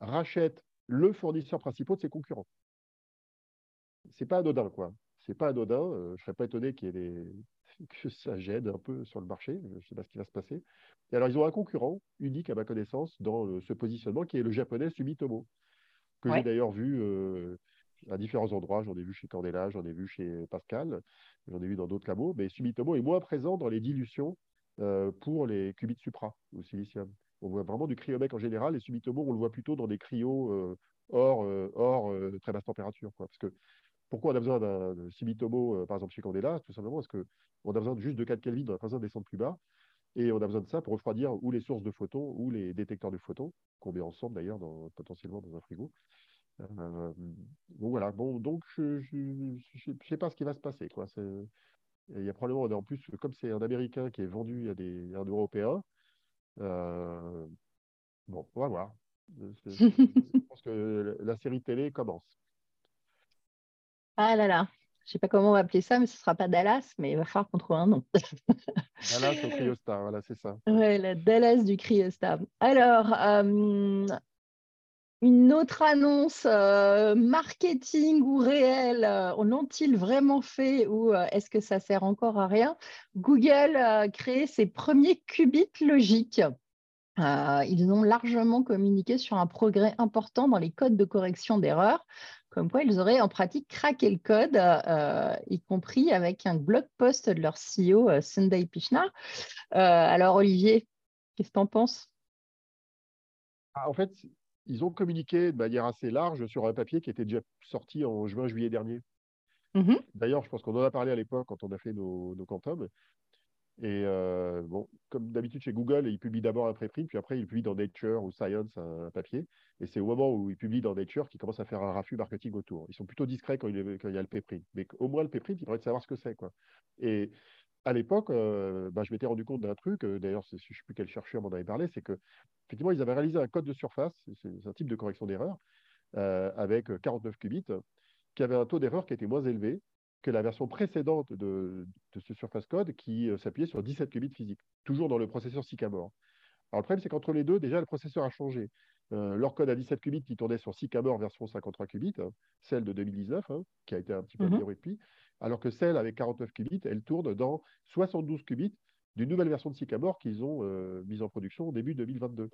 rachète le fournisseur principal de ses concurrents. C'est pas anodin, quoi. C'est pas anodin. Euh, je serais pas étonné qu'il y ait des... que ça gêne un peu sur le marché. Je ne sais pas ce qui va se passer. Et alors, ils ont un concurrent unique, à ma connaissance, dans ce positionnement, qui est le japonais Sumitomo que j'ai d'ailleurs vu euh, à différents endroits. J'en ai vu chez Candela, j'en ai vu chez Pascal, j'en ai vu dans d'autres labos. Mais Sumitomo est moins présent dans les dilutions euh, pour les qubits supra au silicium. On voit vraiment du cryomec en général, et Sumitomo, on le voit plutôt dans des cryos euh, hors, hors très basse température. Parce que pourquoi on a besoin d'un Sumitomo, par exemple chez Candela? Tout simplement parce qu'on a besoin de juste de 4 Kelvin, on a besoin de descendre plus bas. Et on a besoin de ça pour refroidir ou les sources de photons ou les détecteurs de photons, qu'on met ensemble d'ailleurs potentiellement dans un frigo. Euh, donc voilà, bon, donc je ne sais pas ce qui va se passer. Quoi. Il y a probablement, en plus, comme c'est un Américain qui est vendu à des un Européen, euh, bon, on va voir. je pense que la série télé commence. Ah là là, je ne sais pas comment on va appeler ça, mais ce ne sera pas Dallas, mais il va falloir qu'on trouve un nom. Dallas au Cryostar, voilà, c'est ça. Oui, la Dallas du Cryostar. Alors, euh, une autre annonce euh, marketing ou réelle, euh, l'ont-ils vraiment fait ou est-ce que ça sert encore à rien? Google a créé ses premiers qubits logiques. ils ont largement communiqué sur un progrès important dans les codes de correction d'erreurs comme quoi ils auraient en pratique craqué le code, euh, y compris avec un blog post de leur CEO, euh, Sunday Pichnar. Euh, alors, Olivier, qu'est-ce que tu en penses? Ah, En fait, ils ont communiqué de manière assez large sur un papier qui était déjà sorti en juin-juillet dernier. Mmh D'ailleurs, je pense qu'on en a parlé à l'époque quand on a fait nos, nos quantums. Et euh, bon, comme d'habitude chez Google, ils publient d'abord un préprint, puis après ils publient dans Nature ou Science un, papier. Et c'est au moment où ils publient dans Nature qu'ils commencent à faire un raffut marketing autour. Ils sont plutôt discrets quand il, y a le préprint. Mais au moins le préprint, ils pourraient savoir ce que c'est. Quoi. Et à l'époque, euh, bah, je m'étais rendu compte d'un truc, euh, d'ailleurs, je ne sais plus quel chercheur m'en avait parlé, c'est que effectivement, ils avaient réalisé un code de surface, c'est un type de correction d'erreur, avec 49 qubits, qui avait un taux d'erreur qui était moins élevé que la version précédente de, ce surface code qui euh, s'appuyait sur 17 qubits physiques, toujours dans le processeur Sycamore. Alors le problème, c'est qu'entre les deux, déjà, le processeur a changé. Euh, leur code à 17 qubits qui tournait sur Sycamore version 53 qubits, hein, celle de 2019, hein, qui a été un petit peu mhm. améliorée depuis, alors que celle avec 49 qubits, elle tourne dans 72 qubits d'une nouvelle version de Sycamore qu'ils ont euh, mise en production au début 2022.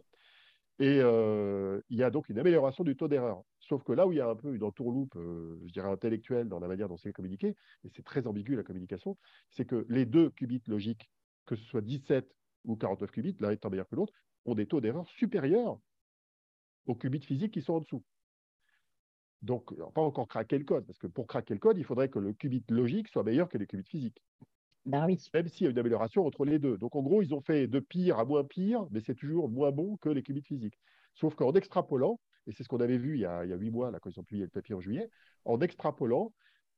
Et euh, il y a donc une amélioration du taux d'erreur. Sauf que là où il y a un peu une entourloupe, euh, je dirais, intellectuelle dans la manière dont c'est communiqué, et c'est très ambigu la communication, c'est que les deux qubits logiques, que ce soit 17 ou 49 qubits, l'un étant meilleur que l'autre, ont des taux d'erreur supérieurs aux qubits physiques qui sont en dessous. Donc, pas encore craquer le code, parce que pour craquer le code, il faudrait que le qubit logique soit meilleur que les qubits physiques. Ben Même s'il y a une amélioration entre les deux. Donc en gros, ils ont fait de pire à moins pire, mais c'est toujours moins bon que les qubits physiques. Sauf qu'en extrapolant, et c'est ce qu'on avait vu il y a huit mois, là, quand ils ont publié le papier en juillet, en extrapolant,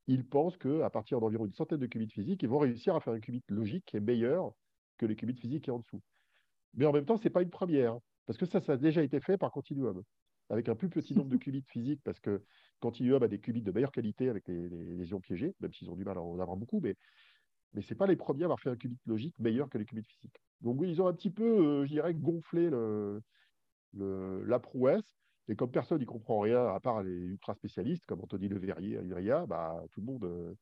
ils pensent qu'à partir d'environ une centaine de qubits physiques, ils vont réussir à faire un qubit logique qui est meilleur que les qubits physiques qui est en dessous. Mais en même temps, ce n'est pas une première, parce que ça, ça a déjà été fait par Continuum, avec un plus petit nombre de qubits physiques, parce que Continuum a des qubits de meilleure qualité avec les, les ions piégés, même s'ils ont du mal à en avoir beaucoup, mais mais ce n'est pas les premiers à avoir fait un qubit logique meilleur que les qubits physiques. Donc oui, ils ont un petit peu, euh, je dirais, gonflé le, la prouesse. Et comme personne n'y comprend rien, à part les ultra spécialistes comme Anthony Leverrier à l'IRIA, bah, tout le monde, euh,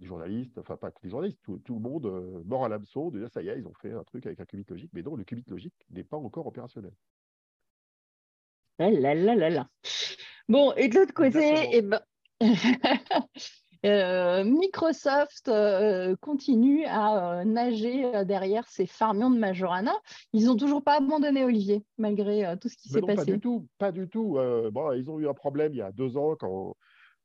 les journalistes, enfin pas que les journalistes, tout, le monde euh, mort à l'hameçon, de dire ça y est, ils ont fait un truc avec un qubit logique. Mais non, le qubit logique n'est pas encore opérationnel. Ah là là là là. Bon, et de l'autre côté, eh ben... Euh, Microsoft euh, continue à euh, nager derrière ces farmions de Majorana. Ils n'ont toujours pas abandonné Olivier, malgré tout ce qui s'est passé. Pas du tout, pas du tout. bon, ils ont eu un problème il y a deux ans quand,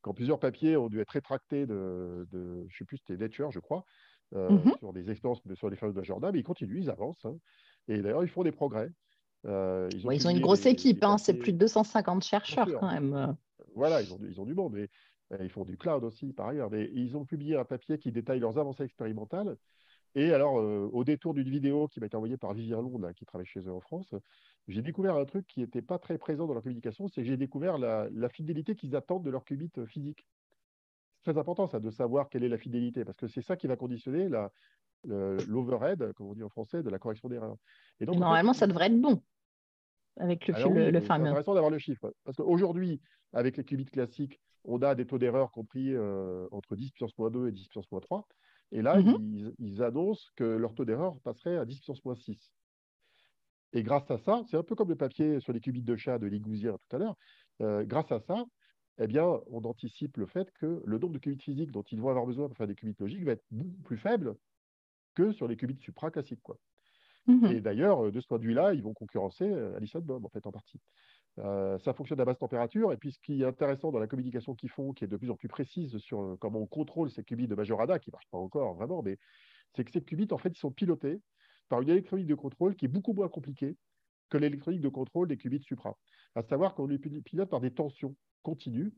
quand plusieurs papiers ont dû être rétractés de, de je ne sais plus, c'était Nature, je crois, mhm. sur des expériences sur les farmions de Majorana, mais ils continuent, ils avancent. Hein. Et d'ailleurs, ils font des progrès. ils, ont, ils ont une grosse équipe, hein, c'est plus de 250 chercheurs quand même. Voilà, ils ont, ils ont du monde. Mais ils font du cloud aussi, par ailleurs. Mais ils ont publié un papier qui détaille leurs avancées expérimentales. Et alors, euh, au détour d'une vidéo qui m'a été envoyée par Vivien Long, qui travaille chez eux en France, j'ai découvert un truc qui n'était pas très présent dans leur communication, c'est que j'ai découvert la, fidélité qu'ils attendent de leur qubit physique. C'est très important, ça, de savoir quelle est la fidélité, parce que c'est ça qui va conditionner l'overhead, comme on dit en français, de la correction d'erreur. Et Normalement, ça devrait être bon avec le, le, le C'est intéressant d'avoir le chiffre. Parce qu'aujourd'hui, avec les qubits classiques, on a des taux d'erreur compris euh, entre 10 puissance 2 et 10 puissance 3. Et là, mhm. ils, annoncent que leur taux d'erreur passerait à 10 puissance 6. Et grâce à ça, c'est un peu comme le papier sur les qubits de chat de Ligousier tout à l'heure, euh, grâce à ça, eh bien, on anticipe le fait que le nombre de qubits physiques dont ils vont avoir besoin pour faire des qubits logiques va être beaucoup plus faible que sur les qubits supra classiques. Quoi. Mhm. Et d'ailleurs, de ce point de vue-là, ils vont concurrencer euh, Alice Bob, en fait, en partie. Euh, ça fonctionne à basse température. Et puis, ce qui est intéressant dans la communication qu'ils font, qui est de plus en plus précise sur euh, comment on contrôle ces qubits de Majorana, qui ne marchent pas encore vraiment, mais c'est que ces qubits, en fait, ils sont pilotés par une électronique de contrôle qui est beaucoup moins compliquée que l'électronique de contrôle des qubits supra. À savoir qu'on les pilote par des tensions continues,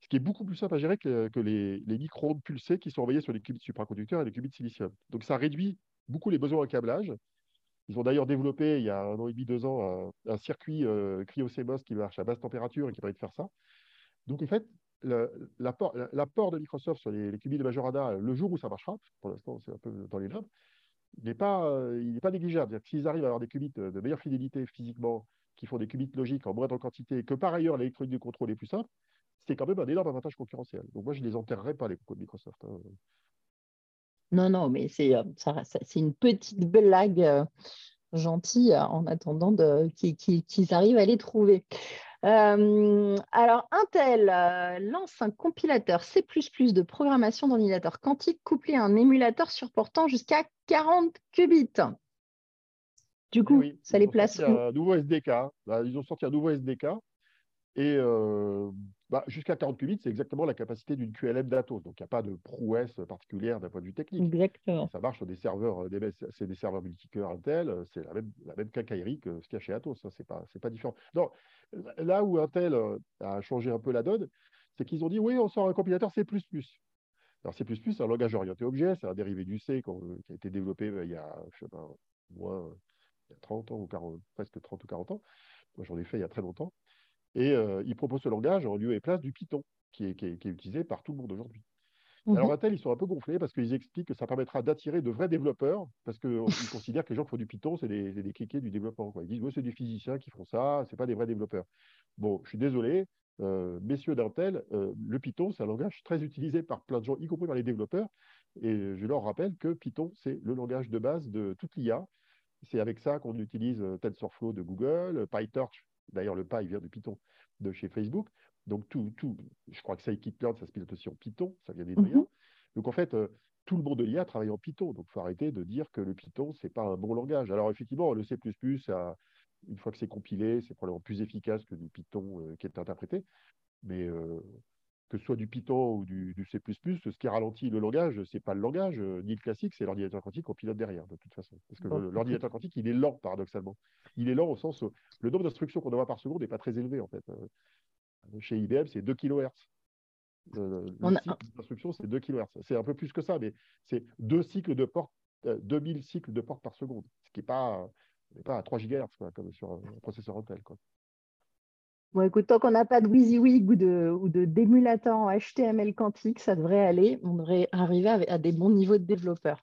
ce qui est beaucoup plus simple à gérer que, les, les micro-ondes pulsées qui sont envoyées sur les qubits supraconducteurs et les qubits silicium. Donc, ça réduit beaucoup les besoins en câblage ils ont d'ailleurs développé, il y a un an et demi, deux ans, un, circuit euh, cryocemos qui marche à basse température et qui permet de faire ça. Donc, en fait, l'apport de Microsoft sur les, qubits de Majorana, le jour où ça marchera, pour l'instant, c'est un peu dans les limbes, n'est pas, euh, pas négligeable. S'ils arrivent à avoir des qubits de meilleure fidélité physiquement, qui font des qubits logiques en moindre quantité, que par ailleurs l'électronique de contrôle est plus simple, c'est quand même un énorme avantage concurrentiel. Donc moi, je ne les enterrerai pas, les cocos de Microsoft. Hein. Non, non, mais c'est euh, une petite blague euh, gentille euh, en attendant qu'ils arrivent à les trouver. alors, Intel lance un compilateur C++ de programmation d'ordinateur quantique couplé à un émulateur surportant jusqu'à 40 qubits. Du coup, ça les place Un nouveau SDK. Bah, ils ont sorti un nouveau SDK Et euh, bah, jusqu'à 40 qubits, c'est exactement la capacité d'une QLM d'Atos. Donc, il n'y a pas de prouesse particulière d'un point de vue technique. Exactement. Ça marche sur des serveurs, euh, c'est des serveurs multicœurs Intel, euh, c'est la même, la même quincaillerie que ce qu'il y a chez Atos. Ce n'est pas, pas différent. Non, là où Intel a changé un peu la donne, c'est qu'ils ont dit oui, on sort un compilateur C. Alors, C, c'est un langage orienté objet, c'est un dérivé du C qui a été développé il y a, je sais pas, moins, il y a 30 ans ou 40, presque 30 ou 40 ans. Moi, j'en ai fait il y a très longtemps. Et euh, il propose ce langage en lieu et place du Python, qui est, utilisé par tout le monde aujourd'hui. Mhm. Alors, Intel, ils sont un peu gonflés parce qu'ils expliquent que ça permettra d'attirer de vrais développeurs, parce qu'ils considèrent que les gens qui font du Python, c'est des, des cliquets du développement. Ils disent, c'est des physiciens qui font ça, ce pas des vrais développeurs. Bon, je suis désolé, euh, messieurs d'Intel, euh, le Python, c'est un langage très utilisé par plein de gens, y compris par les développeurs. Et je leur rappelle que Python, c'est le langage de base de toute l'IA. C'est avec ça qu'on utilise TensorFlow de Google, PyTorch D'ailleurs, le Py vient de Python de chez Facebook. Donc, tout, tout je crois que Scikit-learn, ça se pilote aussi en Python, ça vient des mm Donc, en fait, euh, tout le monde de l'IA travaille en Python. Donc, il faut arrêter de dire que le Python, ce n'est pas un bon langage. Alors, effectivement, le C, une fois que c'est compilé, c'est probablement plus efficace que du Python euh, qui est interprété. Mais euh, que ce soit du Python ou du, C++, ce qui ralentit le langage, ce n'est pas le langage, ni le classique, c'est l'ordinateur quantique qu'on pilote derrière, de toute façon. Parce que l'ordinateur quantique, il est lent, paradoxalement. Il est lent au sens où le nombre d'instructions qu'on envoie par seconde n'est pas très élevé, en fait. Euh, chez IBM, c'est 2 kHz. le cycle d'instruction, c'est 2 kHz. C'est un peu plus que ça, mais c'est deux cycles de porte, 2000 cycles de porte par seconde, ce qui n'est pas, pas à 3 GHz, comme sur un processeur Intel. Quoi. Bon, écoute, tant qu'on n'a pas de WYSIWYG ou de, ou d'émulateur en HTML quantique, ça devrait aller. On devrait arriver à, des bons niveaux de développeurs.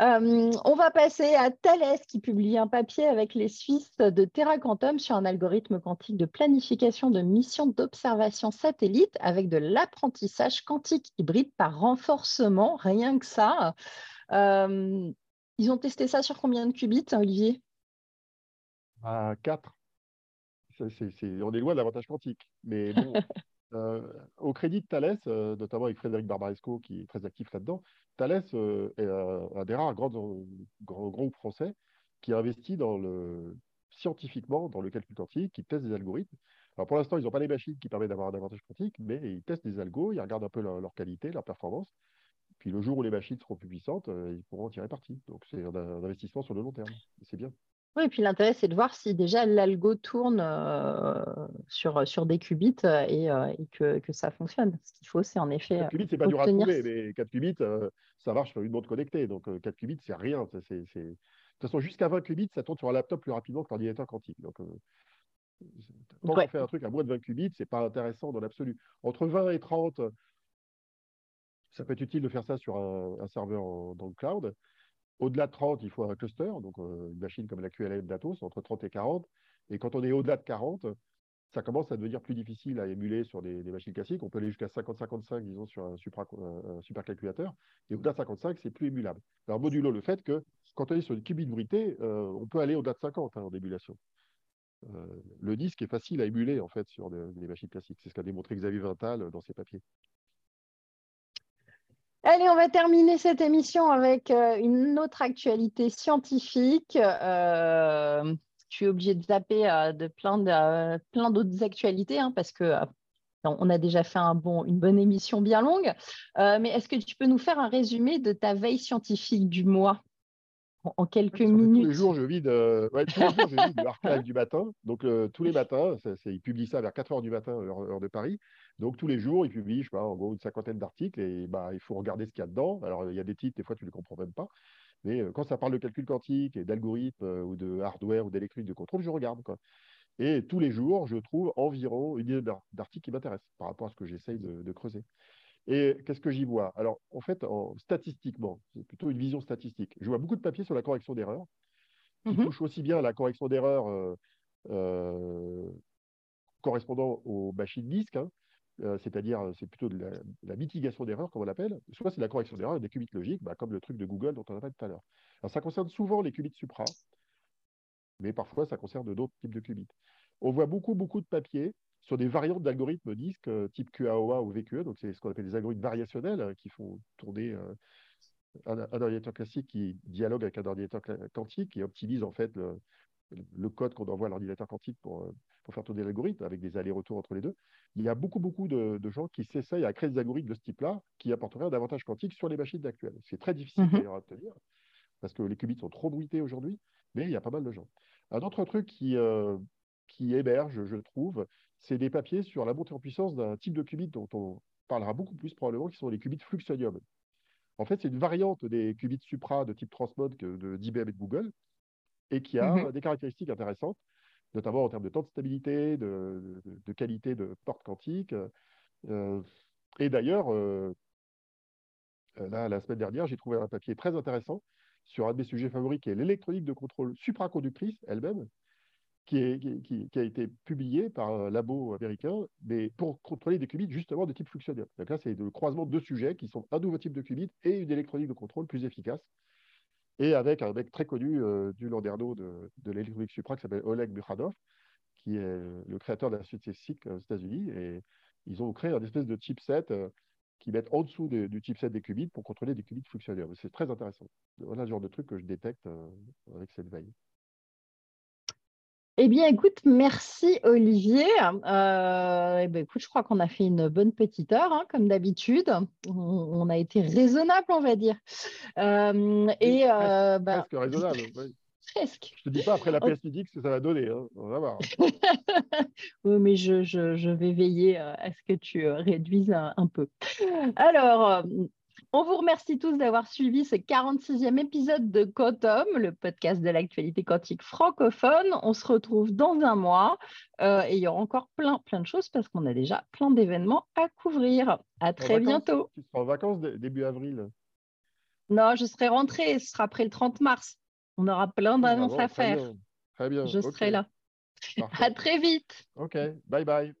Euh, on va passer à Thales qui publie un papier avec les Suisses de Terra Quantum sur un algorithme quantique de planification de missions d'observation satellite avec de l'apprentissage quantique hybride par renforcement, rien que ça. Euh, ils ont testé ça sur combien de qubits, Olivier? À 4 on est loin de l'avantage quantique. Mais bon, euh, au crédit de Thales, euh, notamment avec Frédéric Barbaresco, qui est très actif là-dedans, Thales euh, est un, des rares grands, grands, groupes français qui investit dans le, scientifiquement dans le calcul quantique, qui teste des algorithmes. Alors pour l'instant, ils n'ont pas les machines qui permettent d'avoir un avantage quantique, mais ils testent des algos, ils regardent un peu leur, qualité, leur performance. Puis le jour où les machines seront plus puissantes, ils pourront en tirer parti. Donc c'est un, investissement sur le long terme. C'est bien. Oui, et puis l'intérêt, c'est de voir si déjà l'algo tourne euh, sur, sur des qubits euh, euh, et, que, que, ça fonctionne. Ce qu'il faut, c'est en effet. 4 qubits, c'est pas dur à trouver, mais 4 qubits, ça marche sur une montre connectée. Donc 4 qubits, c'est rien. De toute façon, jusqu'à 20 qubits, ça tourne sur un laptop plus rapidement que l'ordinateur quantique. Donc, quand on fait un truc à moins de 20 qubits, c'est pas intéressant dans l'absolu. Entre 20 et 30, ça peut être utile de faire ça sur un, serveur dans le cloud. Au-delà de 30, il faut un cluster, donc euh, une machine comme la QLM d'Atos, entre 30 et 40. Et quand on est au-delà de 40, ça commence à devenir plus difficile à émuler sur des, machines classiques. On peut aller jusqu'à 50-55, disons, sur un, supercalculateur. Et au-delà de 55, c'est plus émulable. Alors, modulo le fait que quand on est sur une qubit bruité, euh, on peut aller au-delà de 50 hein, en émulation. Euh, le disque est facile à émuler, en fait, sur des, machines classiques. C'est ce qu'a démontré Xavier Vintal dans ses papiers. Allez, on va terminer cette émission avec euh, une autre actualité scientifique. Euh, je suis obligée de zapper euh, de plein, de, plein d'autres actualités hein, parce que on a déjà fait un bon, une bonne émission bien longue. mais est-ce que tu peux nous faire un résumé de ta veille scientifique du mois? En, quelques minutes Tous les jours, je vide, ouais, tous les jours, je vide l'archive du matin. Donc, tous les matins, ils publient ça vers 4 heures du matin, heure de Paris. Donc tous les jours, ils publient, je sais pas, en gros une cinquantaine d'articles et bah, il faut regarder ce qu'il y a dedans. Alors il y a des titres, des fois tu ne les comprends même pas. Mais euh, quand ça parle de calcul quantique et d'algorithmes euh, ou de hardware ou d'électronique de contrôle, je regarde. Quoi. Et tous les jours, je trouve environ une dizaine d'articles qui m'intéressent par rapport à ce que j'essaye de, creuser. Et qu'est-ce que j'y vois? Alors, en fait, en, statistiquement, c'est plutôt une vision statistique. Je vois beaucoup de papiers sur la correction d'erreurs, qui mmh touchent aussi bien à la correction d'erreurs euh, correspondant aux machines disques, hein, euh, c'est-à-dire euh, c'est plutôt de la, mitigation d'erreurs, comme on l'appelle, soit c'est la correction d'erreurs des qubits logiques, bah, comme le truc de Google dont on a parlé tout à l'heure. Alors ça concerne souvent les qubits supra, mais parfois ça concerne d'autres types de qubits. On voit beaucoup, beaucoup de papiers sur des variantes d'algorithmes disques euh, type QAOA ou VQE, donc c'est ce qu'on appelle des algorithmes variationnels qui font tourner un, ordinateur classique qui dialogue avec un ordinateur quantique et optimise en fait le code qu'on envoie à l'ordinateur quantique pour, pour faire tourner l'algorithme, avec des allers-retours entre les deux. Il y a beaucoup, beaucoup de, gens qui s'essayent à créer des algorithmes de ce type-là qui apporteraient un avantage quantique sur les machines actuelles. C'est très difficile mhm. à obtenir parce que les qubits sont trop bruités aujourd'hui, mais il y a pas mal de gens. Un autre truc qui, euh, qui émerge, je trouve, c'est des papiers sur la montée en puissance d'un type de qubit dont on parlera beaucoup plus probablement, qui sont les qubits fluxonium. En fait, c'est une variante des qubits supra de type transmode d'IBM et de Google, et qui a mhm. des caractéristiques intéressantes, notamment en termes de temps de stabilité, de, qualité de porte quantique. Euh, et d'ailleurs, euh, la semaine dernière, j'ai trouvé un papier très intéressant sur un de mes sujets favoris, qui est l'électronique de contrôle supraconductrice elle-même, qui, a été publié par un labo américain, mais pour contrôler des qubits justement de type fluxonium. Donc là, c'est le croisement de deux sujets qui sont un nouveau type de qubit et une électronique de contrôle plus efficace. Et avec un mec très connu euh, du Landerneau de, l'électronique supra qui s'appelle Oleg Mukhanov, qui est le créateur de la suite SIC aux États-Unis. Et ils ont créé un espèce de chipset euh, qui met en dessous du chipset des qubits pour contrôler des qubits fluxonium. C'est très intéressant. Voilà le genre de truc que je détecte euh, avec cette veille. Eh bien, écoute, merci Olivier. Euh, eh ben, écoute, je crois qu'on a fait une bonne petite heure, hein, comme d'habitude. On, a été raisonnable, on va dire. Euh, et euh, bah, presque, raisonnable. Presque. Je te dis pas après la PS ce que ça va donner. Hein. On va voir. oui, mais je, vais veiller à ce que tu réduises un peu. Alors, on vous remercie tous d'avoir suivi ce 46e épisode de Quantum, le podcast de l'actualité quantique francophone. On se retrouve dans un mois euh, et il y aura encore plein, plein de choses parce qu'on a déjà plein d'événements à couvrir. À très bientôt. Tu seras en vacances début avril Non, je serai rentrée. Ce sera après le 30 mars. On aura plein d'annonces à faire. Très bien. Je serai là. À très vite. OK. Bye bye.